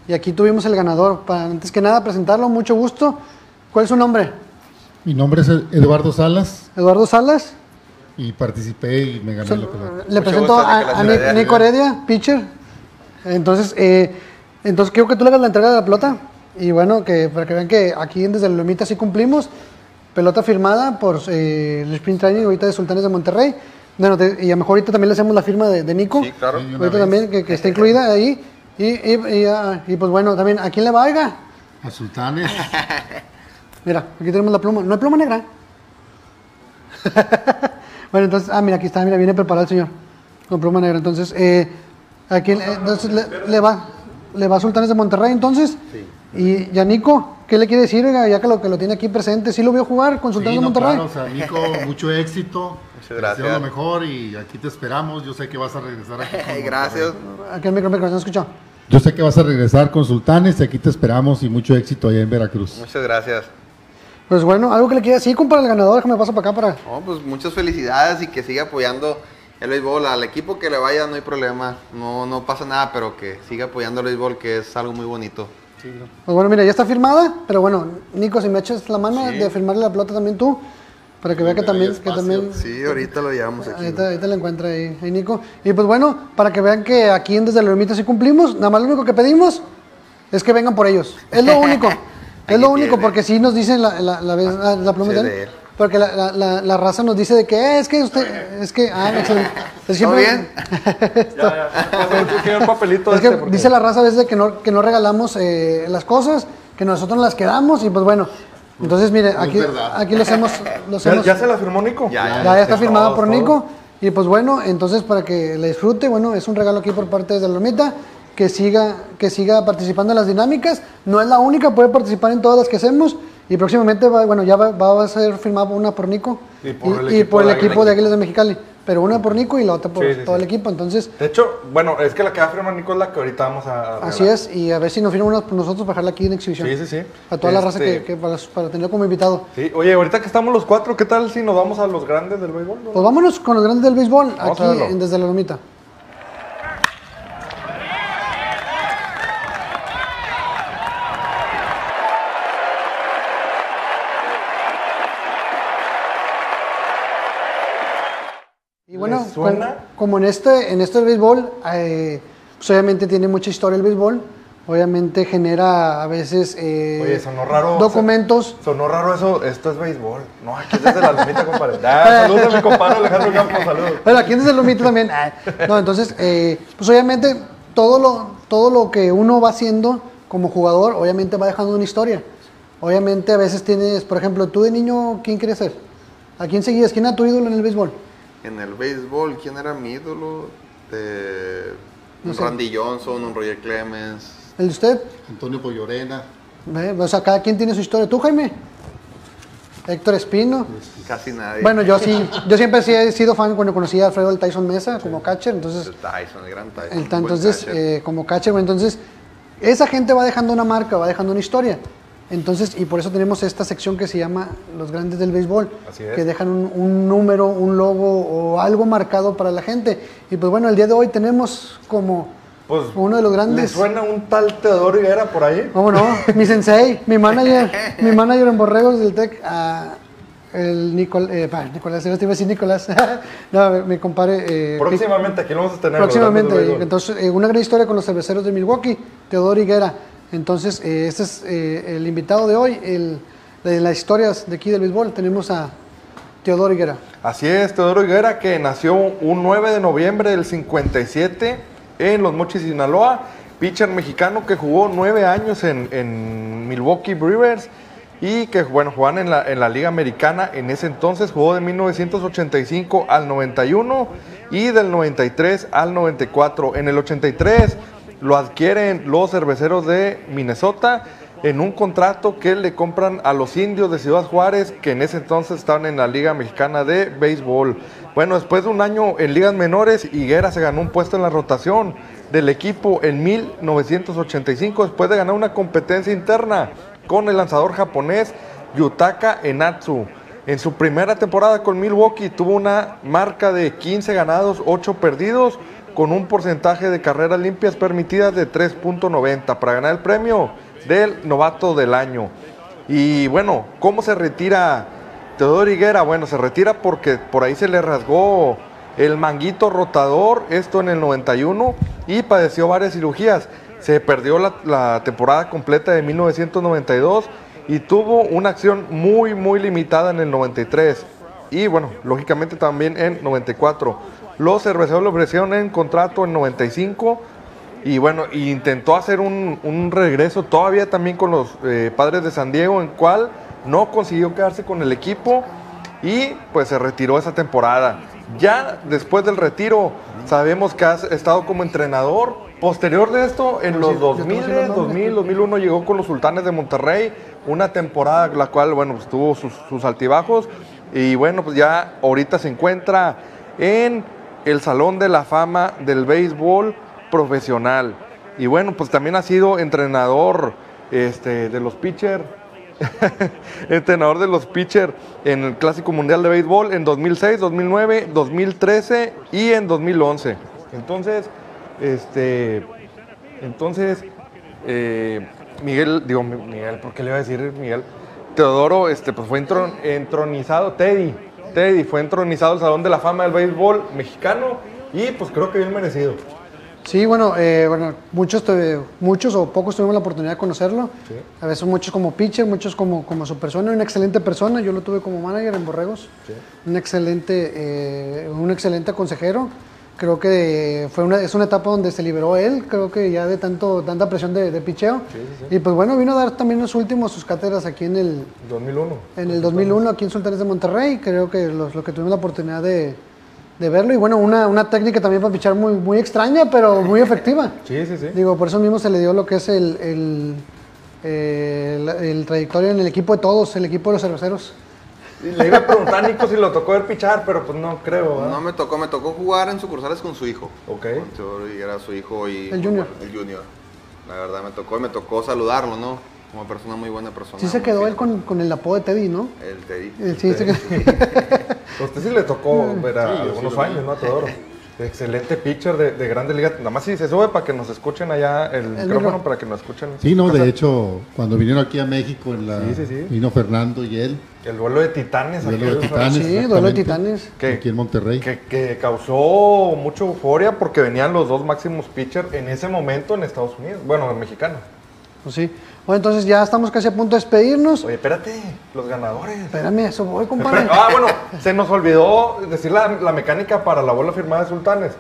Y aquí tuvimos el ganador. Para antes que nada presentarlo, mucho gusto. ¿Cuál es su nombre? Mi nombre es Eduardo Salas Eduardo Salas. Y participé y me gané la pelota. Le Mucho presento gusto, a, a Heredia. Nico Heredia, pitcher. Entonces, eh, entonces quiero que tú le hagas la entrega de la pelota. Y bueno, que para que vean que aquí en Desde el Lomita sí cumplimos. Pelota firmada por eh, el Sprint Training ahorita de Sultanes de Monterrey. Bueno, te- y a lo mejor ahorita también le hacemos la firma de, de Nico. Sí, claro. Sí, Ahorita vez. también, que, que está incluida ahí. Y, y, y, ah, y, pues bueno, también, ¿a quién le va, oiga? A Sultanes, Mira, aquí tenemos la pluma. No hay pluma negra. bueno, entonces, ah, mira, aquí está, mira, viene preparado el señor. Con pluma negra. Entonces, eh, ¿a quién, eh, entonces le, le va? ¿Le va a Sultanes de Monterrey entonces? Sí. Y Yanico, ¿qué le quiere decir, oiga, ya que lo, que lo tiene aquí presente? ¿Sí lo vio jugar con Sultanes Sí, de no, Monterrey? claro, o sea, Nico, mucho éxito. Muchas Te gracias. deseo lo mejor y aquí te esperamos. Yo sé que vas a regresar aquí. con gracias. Aquí el micro, micro, ¿no escuchó? Yo sé que vas a regresar con Sultanes y aquí te esperamos y mucho éxito allá en Veracruz. Muchas gracias. Pues bueno, algo que le quiera decir, compa, el ganador, déjame paso para acá para... No, pues muchas felicidades y que siga apoyando el béisbol. Al equipo que le vaya no hay problema, no, no pasa nada, pero que siga apoyando el béisbol, que es algo muy bonito. Pues bueno, mira, ya está firmada, pero bueno, Nico, si me echas la mano de firmarle la pelota también tú, para que vea que también, que también Sí, ahorita lo llevamos aquí. Ahorita, ahorita la encuentra ahí, ahí, Nico. Y pues bueno, para que vean que aquí en Desde la Lomita sí cumplimos, nada más lo único que pedimos es que vengan por ellos. Es lo único. Es lo único, tiene. porque sí nos dicen la, la, la, vez- ah, la pluma Sí, es de él. Porque la, la, la, la raza nos dice de que "Eh, es que usted, es que, ah, excelente. Es ¿Todo bien? Ya, ya. Quiero un papelito Es que este porque- dice la raza a veces de que no, que no regalamos eh, las cosas, que nosotros las quedamos y pues bueno. Entonces, mire, aquí, aquí lo hacemos. Lo ¿Ya, se la firmó Nico? Ya, ya, ya está todo, por todo. Nico. Y pues bueno, entonces para que le disfrute, bueno, es un regalo aquí por parte de la Lomita, que siga, que siga participando en las dinámicas. No es la única, puede participar en todas las que hacemos. Y próximamente, va, bueno, ya va, va a ser firmada una por Nico Y por el y equipo por el de equipo de Águilas de Mexicali. Pero una por Nico y la otra por Sí, sí, todo sí. el equipo. Entonces, De hecho, bueno, es que la que va a firmar Nico es la que ahorita vamos a. así regalar. es. Y a ver si nos firman unas por nosotros para dejarla aquí en exhibición. Sí, sí, sí. A toda la raza Este- que, que para, para tenerlo como invitado. Sí, oye, ahorita que estamos los cuatro, ¿qué tal si nos vamos a los grandes del béisbol? no? Pues vámonos con los grandes del béisbol, Vamos aquí en desde la Lomita. Y bueno, ¿Les suena? com- como en este, en este béisbol, eh, pues obviamente tiene mucha historia el béisbol, obviamente genera a veces eh, Oye, sonó raro. documentos. Sonó raro eso, esto es béisbol. No, aquí es desde la lomita, compadre. Ah, saludos a mi compadre Alejandro Campos, saludos. Pero aquí Desde el Lomito también. ah, No, entonces, eh, pues obviamente todo lo, todo lo que uno va haciendo como jugador, obviamente va dejando una historia. Obviamente a veces tienes, por ejemplo, tú de niño, ¿quién quieres ser? ¿A quién seguías? ¿Quién era tu ídolo en el béisbol? En el béisbol, ¿quién era mi ídolo? De... No Un sé. Randy Johnson, un Roger Clemens. ¿El de usted? Antonio Pollorena, Ve, O sea, cada quien tiene su historia. ¿Tú, Jaime? Héctor Espino. Casi nadie. Bueno, yo sí, yo siempre sí he sido fan cuando conocí a Alfredo el Tyson Mesa como catcher, entonces El Tyson, el gran Tyson. El entonces, catcher. eh, como catcher, entonces, esa gente va dejando una marca, va dejando una historia. Entonces, y por eso tenemos esta sección que se llama Los Grandes del Béisbol, Así es. que dejan un, un número, un logo o algo marcado para la gente. Y pues bueno, el día de hoy tenemos como Pues, Uno de los ¿Le grandes. suena un tal Teodoro Higuera por ahí? ¿Cómo no? Mi sensei, mi manager, mi manager en Borregos del TEC, ah, el Nicol, eh, pa, Nicolás, yo te iba a decir Nicolás, no, mi, compadre. eh, Próximamente, aquí lo vamos a tener. Próximamente, entonces, eh, una gran historia con los cerveceros de Milwaukee, Teodoro Higuera. Entonces, eh, este es eh, el invitado de hoy, el, de las historias de aquí del béisbol. Tenemos a Teodoro Higuera. Así es, Teodoro Higuera, que nació un 9 de noviembre del 57 en Los Mochis, Sinaloa. Pitcher mexicano que jugó nueve años en, en Milwaukee Brewers y que, bueno, jugaban en la, en la Liga Americana. En ese entonces jugó de 1985 al 91 y del 93 al 94. En el 83 lo adquieren los cerveceros de Minnesota en un contrato que le compran a los indios de Ciudad Juárez, que en ese entonces estaban en la Liga Mexicana de Béisbol. Bueno, después de un año en ligas menores, Higuera se ganó un puesto en la rotación del equipo en 1985, después de ganar una competencia interna con el lanzador japonés Yutaka Enatsu. En su primera temporada con Milwaukee tuvo una marca de 15 ganados, 8 perdidos, con un porcentaje de carreras limpias permitidas de 3.90 para ganar el premio del novato del año. Y bueno, ¿cómo se retira Teodoro Higuera? Bueno, se retira porque por ahí se le rasgó el manguito rotador, esto en el 91, y padeció varias cirugías. Se perdió la, la temporada completa de 1992 y tuvo una acción muy, muy limitada en el 93. Y bueno, lógicamente también en 94. Los cerveceros le ofrecieron en contrato en 95 y bueno, intentó hacer un, un regreso todavía también con los eh, padres de San Diego, en cual no consiguió quedarse con el equipo y pues se retiró esa temporada. Ya después del retiro, sabemos que ha estado como entrenador. Posterior de esto, en los 2000, 2000, 2001 llegó con los Sultanes de Monterrey, una temporada la cual, bueno, pues tuvo sus, sus altibajos y bueno, pues ya ahorita se encuentra en el Salón de la Fama del Béisbol Profesional. Y bueno, pues también ha sido entrenador este, de los pitchers, entrenador de los pitchers en el Clásico Mundial de Béisbol en 2006, 2009, 2013 y en 2011. Entonces, este, entonces, eh, Miguel, digo Miguel, ¿por qué le iba a decir Miguel? Teodoro, este, pues fue entron- entronizado, Teddy, Teddy fue entronizado al Salón de la Fama del Béisbol mexicano y pues creo que bien merecido. Sí, bueno, eh, bueno muchos, te- muchos o pocos tuvimos la oportunidad de conocerlo. A veces muchos como pitcher, muchos como, como su persona, una excelente persona. Yo lo tuve como manager en Borregos. Un excelente, eh, un excelente consejero. Creo que fue una, es una etapa donde se liberó él, creo que ya de tanto, tanta presión de, de picheo. Y pues bueno, vino a dar también los últimos sus cátedras aquí en el, 2001. en el 2001 aquí en Sultanes de Monterrey, creo que los, lo que tuvimos la oportunidad de, de verlo. Y bueno, una, una técnica también para pichar muy, muy extraña, pero muy efectiva. Sí, sí, sí. Digo, por eso mismo se le dio lo que es el, el, eh, el trayectoria en el equipo de todos, el equipo de los cerveceros. Le iba a preguntar a Nico si lo tocó ver pichar, pero pues no creo. No me tocó, me tocó jugar en sucursales con su hijo. Ok. Con Teodoro y era su hijo y... El junior. El junior. La verdad me tocó, y me tocó saludarlo, ¿no? Como persona muy buena persona. Sí se quedó él con, con el apodo de Teddy, ¿no? El Teddy. Eh, Sí, se quedó- A usted sí le tocó ver a Sí, algunos vi. años, ¿no? A Teodoro. Excelente pitcher de, de Grandes Ligas. Nada más si se sube para que nos escuchen allá el, micrófono, micro. para que nos escuchen. Sí, no, Casa. de hecho, cuando vinieron aquí a México, en la, Sí, sí, sí. vino Fernando y él, El duelo de titanes. duelo de titanes. Sí, duelo de titanes. ¿Qué? Aquí en Monterrey. Que, que causó mucha euforia porque venían los dos máximos pitchers en ese momento en Estados Unidos. Bueno, en mexicano. Pues sí. Bueno, entonces ya estamos casi a punto de despedirnos. Oye, espérate, los ganadores. Espérame, eso voy, compadre. Ah, bueno, se nos olvidó decir la, la mecánica para la bola firmada de Sultanes.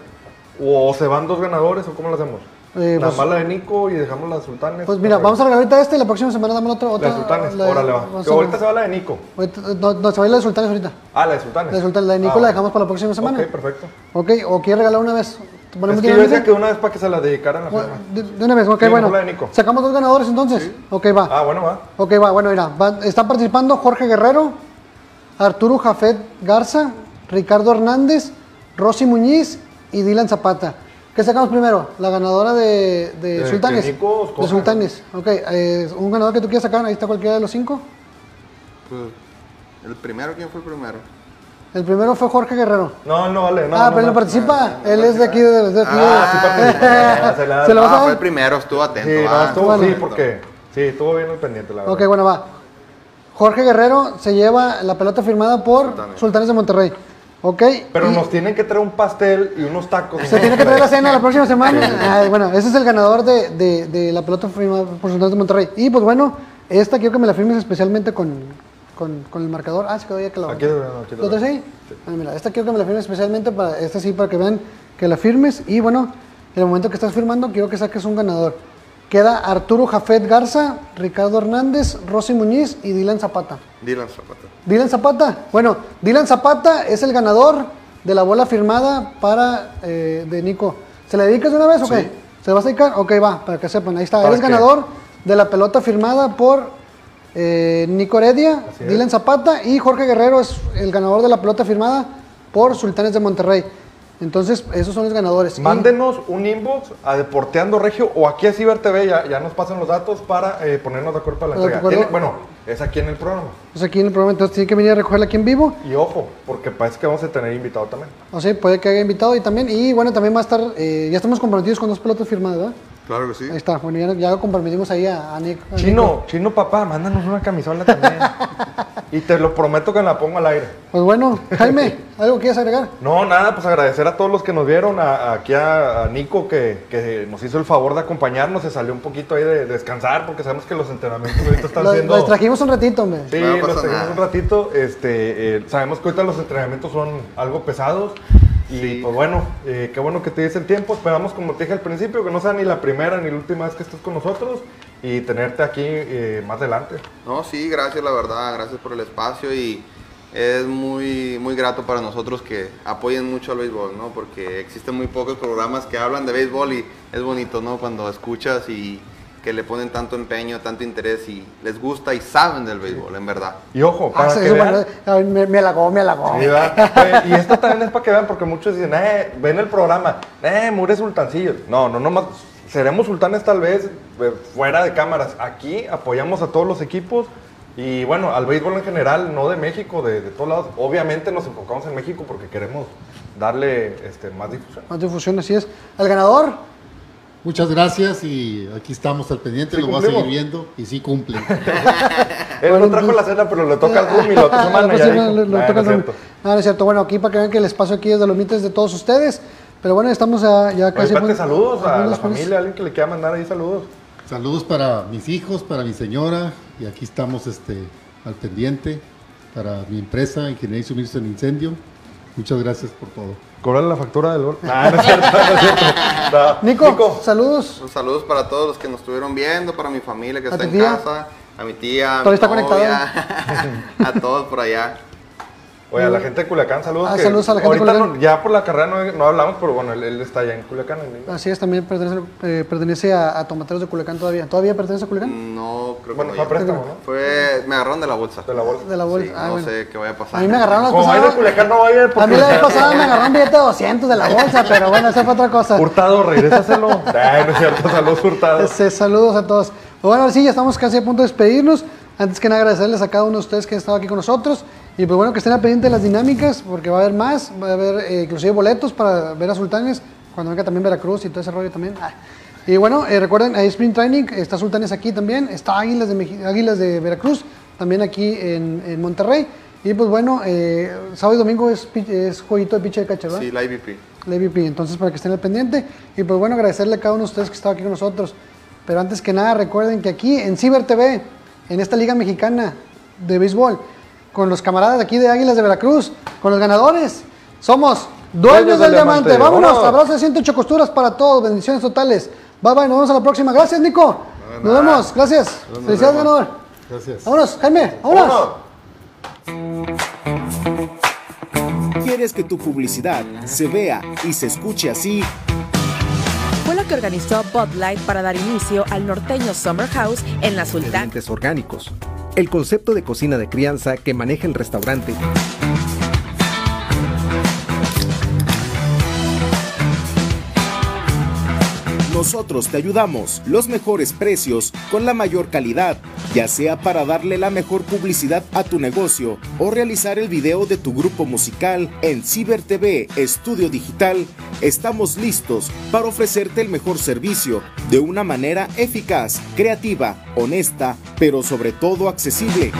O se van dos ganadores, o cómo lo hacemos. Eh, la pues- mala de Nico y dejamos la de Sultanes. Pues mira, vamos a regalar ahorita este y la próxima semana damos otra. La otra de Sultanes, la- órale va. Que ahorita se va la de Nico. ahorita- no, no, se va la de Sultanes ahorita. Ah, la de Sultanes. La de Sultanes, la de Nico Ah, la dejamos para la próxima semana. Ok, perfecto. Ok, o quiere regalar una vez. ¿Ponemos Es que yo decía que una vez para que se la dedicaran a la Bueno, firma. de, de una vez, ok, Sí, bueno. de. Sacamos dos ganadores entonces. Ok, va. Ah, bueno, va. Ok, va, bueno, mira. van- están participando Jorge Guerrero, Arturo Jafet Garza, Ricardo Hernández, Rosy Muñiz y Dylan Zapata. ¿Qué sacamos primero? La ganadora de, de De Sultanes. Nico. De Sultanes. Ok, eh, un ganador que tú quieras sacar, ahí está cualquiera de los cinco. Pues, ¿El primero? ¿Quién fue el primero? El primero fue Jorge Guerrero. No, no vale. No, ah, no, pero no. él no participa. él es de aquí. De, de aquí de- Ah, sí participa. Se la- ¿Se lo vas Ah, a fue el primero, estuvo atento. Sí, no, ah. estuvo, bueno. sí, porque. Sí, estuvo bien el pendiente, la verdad. Ok, bueno, va. Jorge Guerrero se lleva la pelota firmada por Sultanes. Sultanes de Monterrey. Ok. Pero y nos tienen que traer un pastel y unos tacos. Se tiene que traer la cena la próxima semana. Ay, bueno, ese es el ganador de, de- de la pelota firmada por Sultanes de Monterrey. Y pues bueno, esta quiero que me la firmes especialmente con, con, con el marcador. Ah, se quedó ya que la Aquí lo veo, aquí lo ¿Lo veo. traes ahí? Bueno, mira, esta quiero que me la firmes especialmente para, esta sí, para que vean que la firmes. Y bueno, en el momento que estás firmando, quiero que saques un ganador. Queda Arturo Jafet Garza, Ricardo Hernández, Rosy Muñiz y Dylan Zapata. Dylan Zapata. Dylan Zapata. Bueno, Dylan Zapata es el ganador de la bola firmada para eh, de Nico. ¿Se le dedicas de una vez o qué? ¿Se le vas a dedicar? Ok, va, para que sepan. Ahí está. ¿Para Eres qué? ganador de la pelota firmada por eh, Nico Heredia, es. Dylan Zapata y Jorge Guerrero es el ganador de la pelota firmada por Sultanes de Monterrey. Entonces, esos son los ganadores. Mándenos un inbox a Deporteando Regio o aquí a Ciber TV, ya, ya nos pasan los datos para eh, ponernos de acuerdo para la ¿De entrega. Tiene- bueno, es aquí en el programa. pues aquí en el programa, entonces tiene que venir a recogerla aquí en vivo. Y ojo, porque parece que vamos a tener invitado también. O sea, puede que haya invitado y también. Y bueno, también va a estar. eh, ya estamos comprometidos con dos pelotas firmadas, ¿verdad? Claro que sí. Ahí está, bueno, ya, ya lo comprometimos ahí a, a Nick. a Chino, Nico. chino papá, mándanos una camisola también. y te lo prometo que la pongo al aire. Pues bueno, Jaime, ¿algo quieres agregar? No, nada, pues agradecer a todos los que nos vieron, a, a- aquí a, a Nico que, que nos hizo el favor de acompañarnos, se salió un poquito ahí de, descansar porque sabemos que los entrenamientos ahorita están siendo... lo distrajimos un ratito, hombre. Sí, No los trajimos nada. un ratito, este, eh, sabemos que ahorita los entrenamientos son algo pesados y Sí. pues bueno, eh, qué bueno que te des el tiempo, esperamos como te dije al principio que no sea ni la primera ni la última vez que estés con nosotros y tenerte aquí eh, más adelante. No, sí, gracias, la verdad, gracias por el espacio y es muy, muy grato para nosotros que apoyen mucho al béisbol, ¿no? Porque existen muy pocos programas que hablan de béisbol y es bonito, ¿no? Cuando escuchas y que le ponen tanto empeño, tanto interés y les gusta y saben del béisbol, en verdad. Y ojo, para Ah, sí, que vean- me, me halagó, me halagó. Sí, y esto también es para que vean, porque muchos dicen, eh, ven el programa, eh, Mure Sultancillo. No, no, no más. Seremos sultanes tal vez eh, fuera de cámaras. Aquí apoyamos a todos los equipos y bueno, al béisbol en general, no de México, de, de todos lados. Obviamente nos enfocamos en México porque queremos darle este, más difusión. Más difusión, así es. El ganador, Muchas gracias y aquí estamos al pendiente, Sí, lo va a cumplimos. seguir viendo y sí cumplen. Él no trajo la cena, pero le toca al y la otra semana pues ya le- le "Nah, toca no el es room". cierto". No, no es cierto. Bueno, aquí para que vean que el espacio aquí es de los mites de todos ustedes. Pero bueno, estamos a- ya Oye, casi. espérate, pues, saludos a algunos la familia, alguien que le quiera mandar ahí saludos. Saludos para mis hijos, para mi señora y aquí estamos este, al pendiente para mi empresa, Ingeniería y Suministro en Incendio. Muchas gracias por todo. Cobrar la factura del gol. Ah, no es cierto, no es cierto. No. Nico, saludos. Un saludos para todos los que nos estuvieron viendo, para mi familia que ¿A está en tía? casa, a mi tía, a Todavía mi está conectada. novia, a todos por allá. Oye, a la gente de Culiacán, saludos. Ah, que saludos a la gente de Culiacán. no- ya por la carrera no, no hablamos, pero bueno, él, él está allá en Culiacán. en- Así es, también pertenece, eh, pertenece a, a Tomateros de Culiacán todavía. ¿Todavía pertenece a Culiacán? No, creo que Bueno, no fue a llega. préstamo, ¿no? Fue, me agarraron de la bolsa. De la bolsa. De la bolsa. Sí, Ah, no bueno. sé qué vaya a pasar. A mí me agarraron las Como de. Culiacán, no vaya porque... A mí la vez pasada me agarró un billete de 200 de la bolsa, pero bueno, esa fue otra cosa. Hurtado, regrésaselo. Ay, no es cierto, saludos Hurtado. Este, saludos a todos. Bueno, ahora sí, ya estamos casi a punto de despedirnos. Antes que nada, agradecerles a cada uno de ustedes que han estado aquí con nosotros. Y pues bueno, que estén al pendiente de las dinámicas, porque va a haber más. Va a haber eh, inclusive boletos para ver a Sultanes, cuando venga también Veracruz y todo ese rollo también. Ah. Y bueno, eh, recuerden, hay Spring Training, está Sultanes aquí también, está Águilas de, Meji- Águilas de Veracruz, también aquí en, en Monterrey. Y pues bueno, eh, sábado y domingo es, es jueguito de piche de cacha, ¿verdad? Sí, la IVP. la MVP. Entonces, para que estén al pendiente. Y pues bueno, agradecerle a cada uno de ustedes que estaba aquí con nosotros. Pero antes que nada, recuerden que aquí en Ciber TV, en esta Liga Mexicana de Béisbol, con los camaradas de aquí de Águilas de Veracruz, con los ganadores, somos dueños, del, diamante. Vámonos, Vámonos. abrazos de 108 costuras para todos, bendiciones totales. Bye bye, nos vemos a la próxima. Gracias, Nico. Nos vemos, gracias. Felicidades, ganador. Gracias. Vámonos, Jaime, vámonos. ¿Quieres que tu publicidad se vea y se escuche así? Fue lo que organizó Bud Light para dar inicio al norteño Summer House en la Sultán. ingredientes orgánicos. El concepto de cocina de crianza que maneja el restaurante Nosotros te ayudamos, los mejores precios, con la mayor calidad, ya sea para darle la mejor publicidad a tu negocio o realizar el video de tu grupo musical en Ciber TV Estudio Digital, estamos listos para ofrecerte el mejor servicio de una manera eficaz, creativa, honesta, pero sobre todo accesible.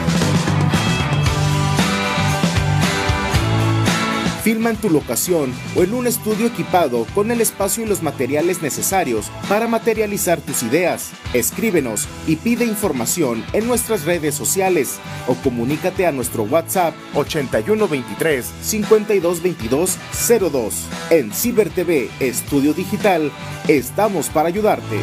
Filma en tu locación o en un estudio equipado con el espacio y los materiales necesarios para materializar tus ideas. Escríbenos y pide información en nuestras redes sociales o comunícate a nuestro WhatsApp 8123 5222 02. En Ciber TV Estudio Digital estamos para ayudarte.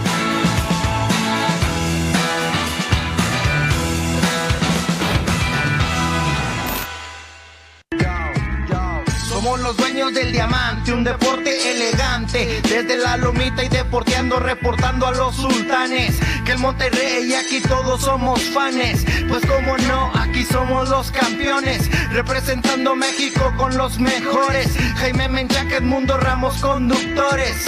Deporte elegante. Desde la lomita y deporteando, reportando a los sultanes. Que el Monterrey aquí todos somos fanes. Pues como no, aquí somos los campeones. Representando México con los mejores. Jaime Menchaca, Mundo Ramos, conductores.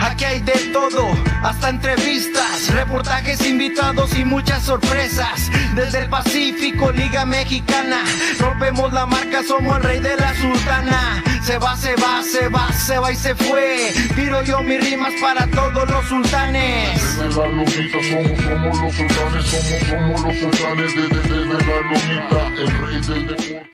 Aquí hay de todo, hasta entrevistas, reportajes invitados y muchas sorpresas. Desde el Pacífico, Liga Mexicana, rompemos la marca, somos el rey de la sultana. Se va, se va, se va, se va y se fue. Tiro yo mis rimas para todos los sultanes. Desde la lomita somos, somos los sultanes, somos, somos los sultanes. Desde, desde la lomita, el rey del deporte.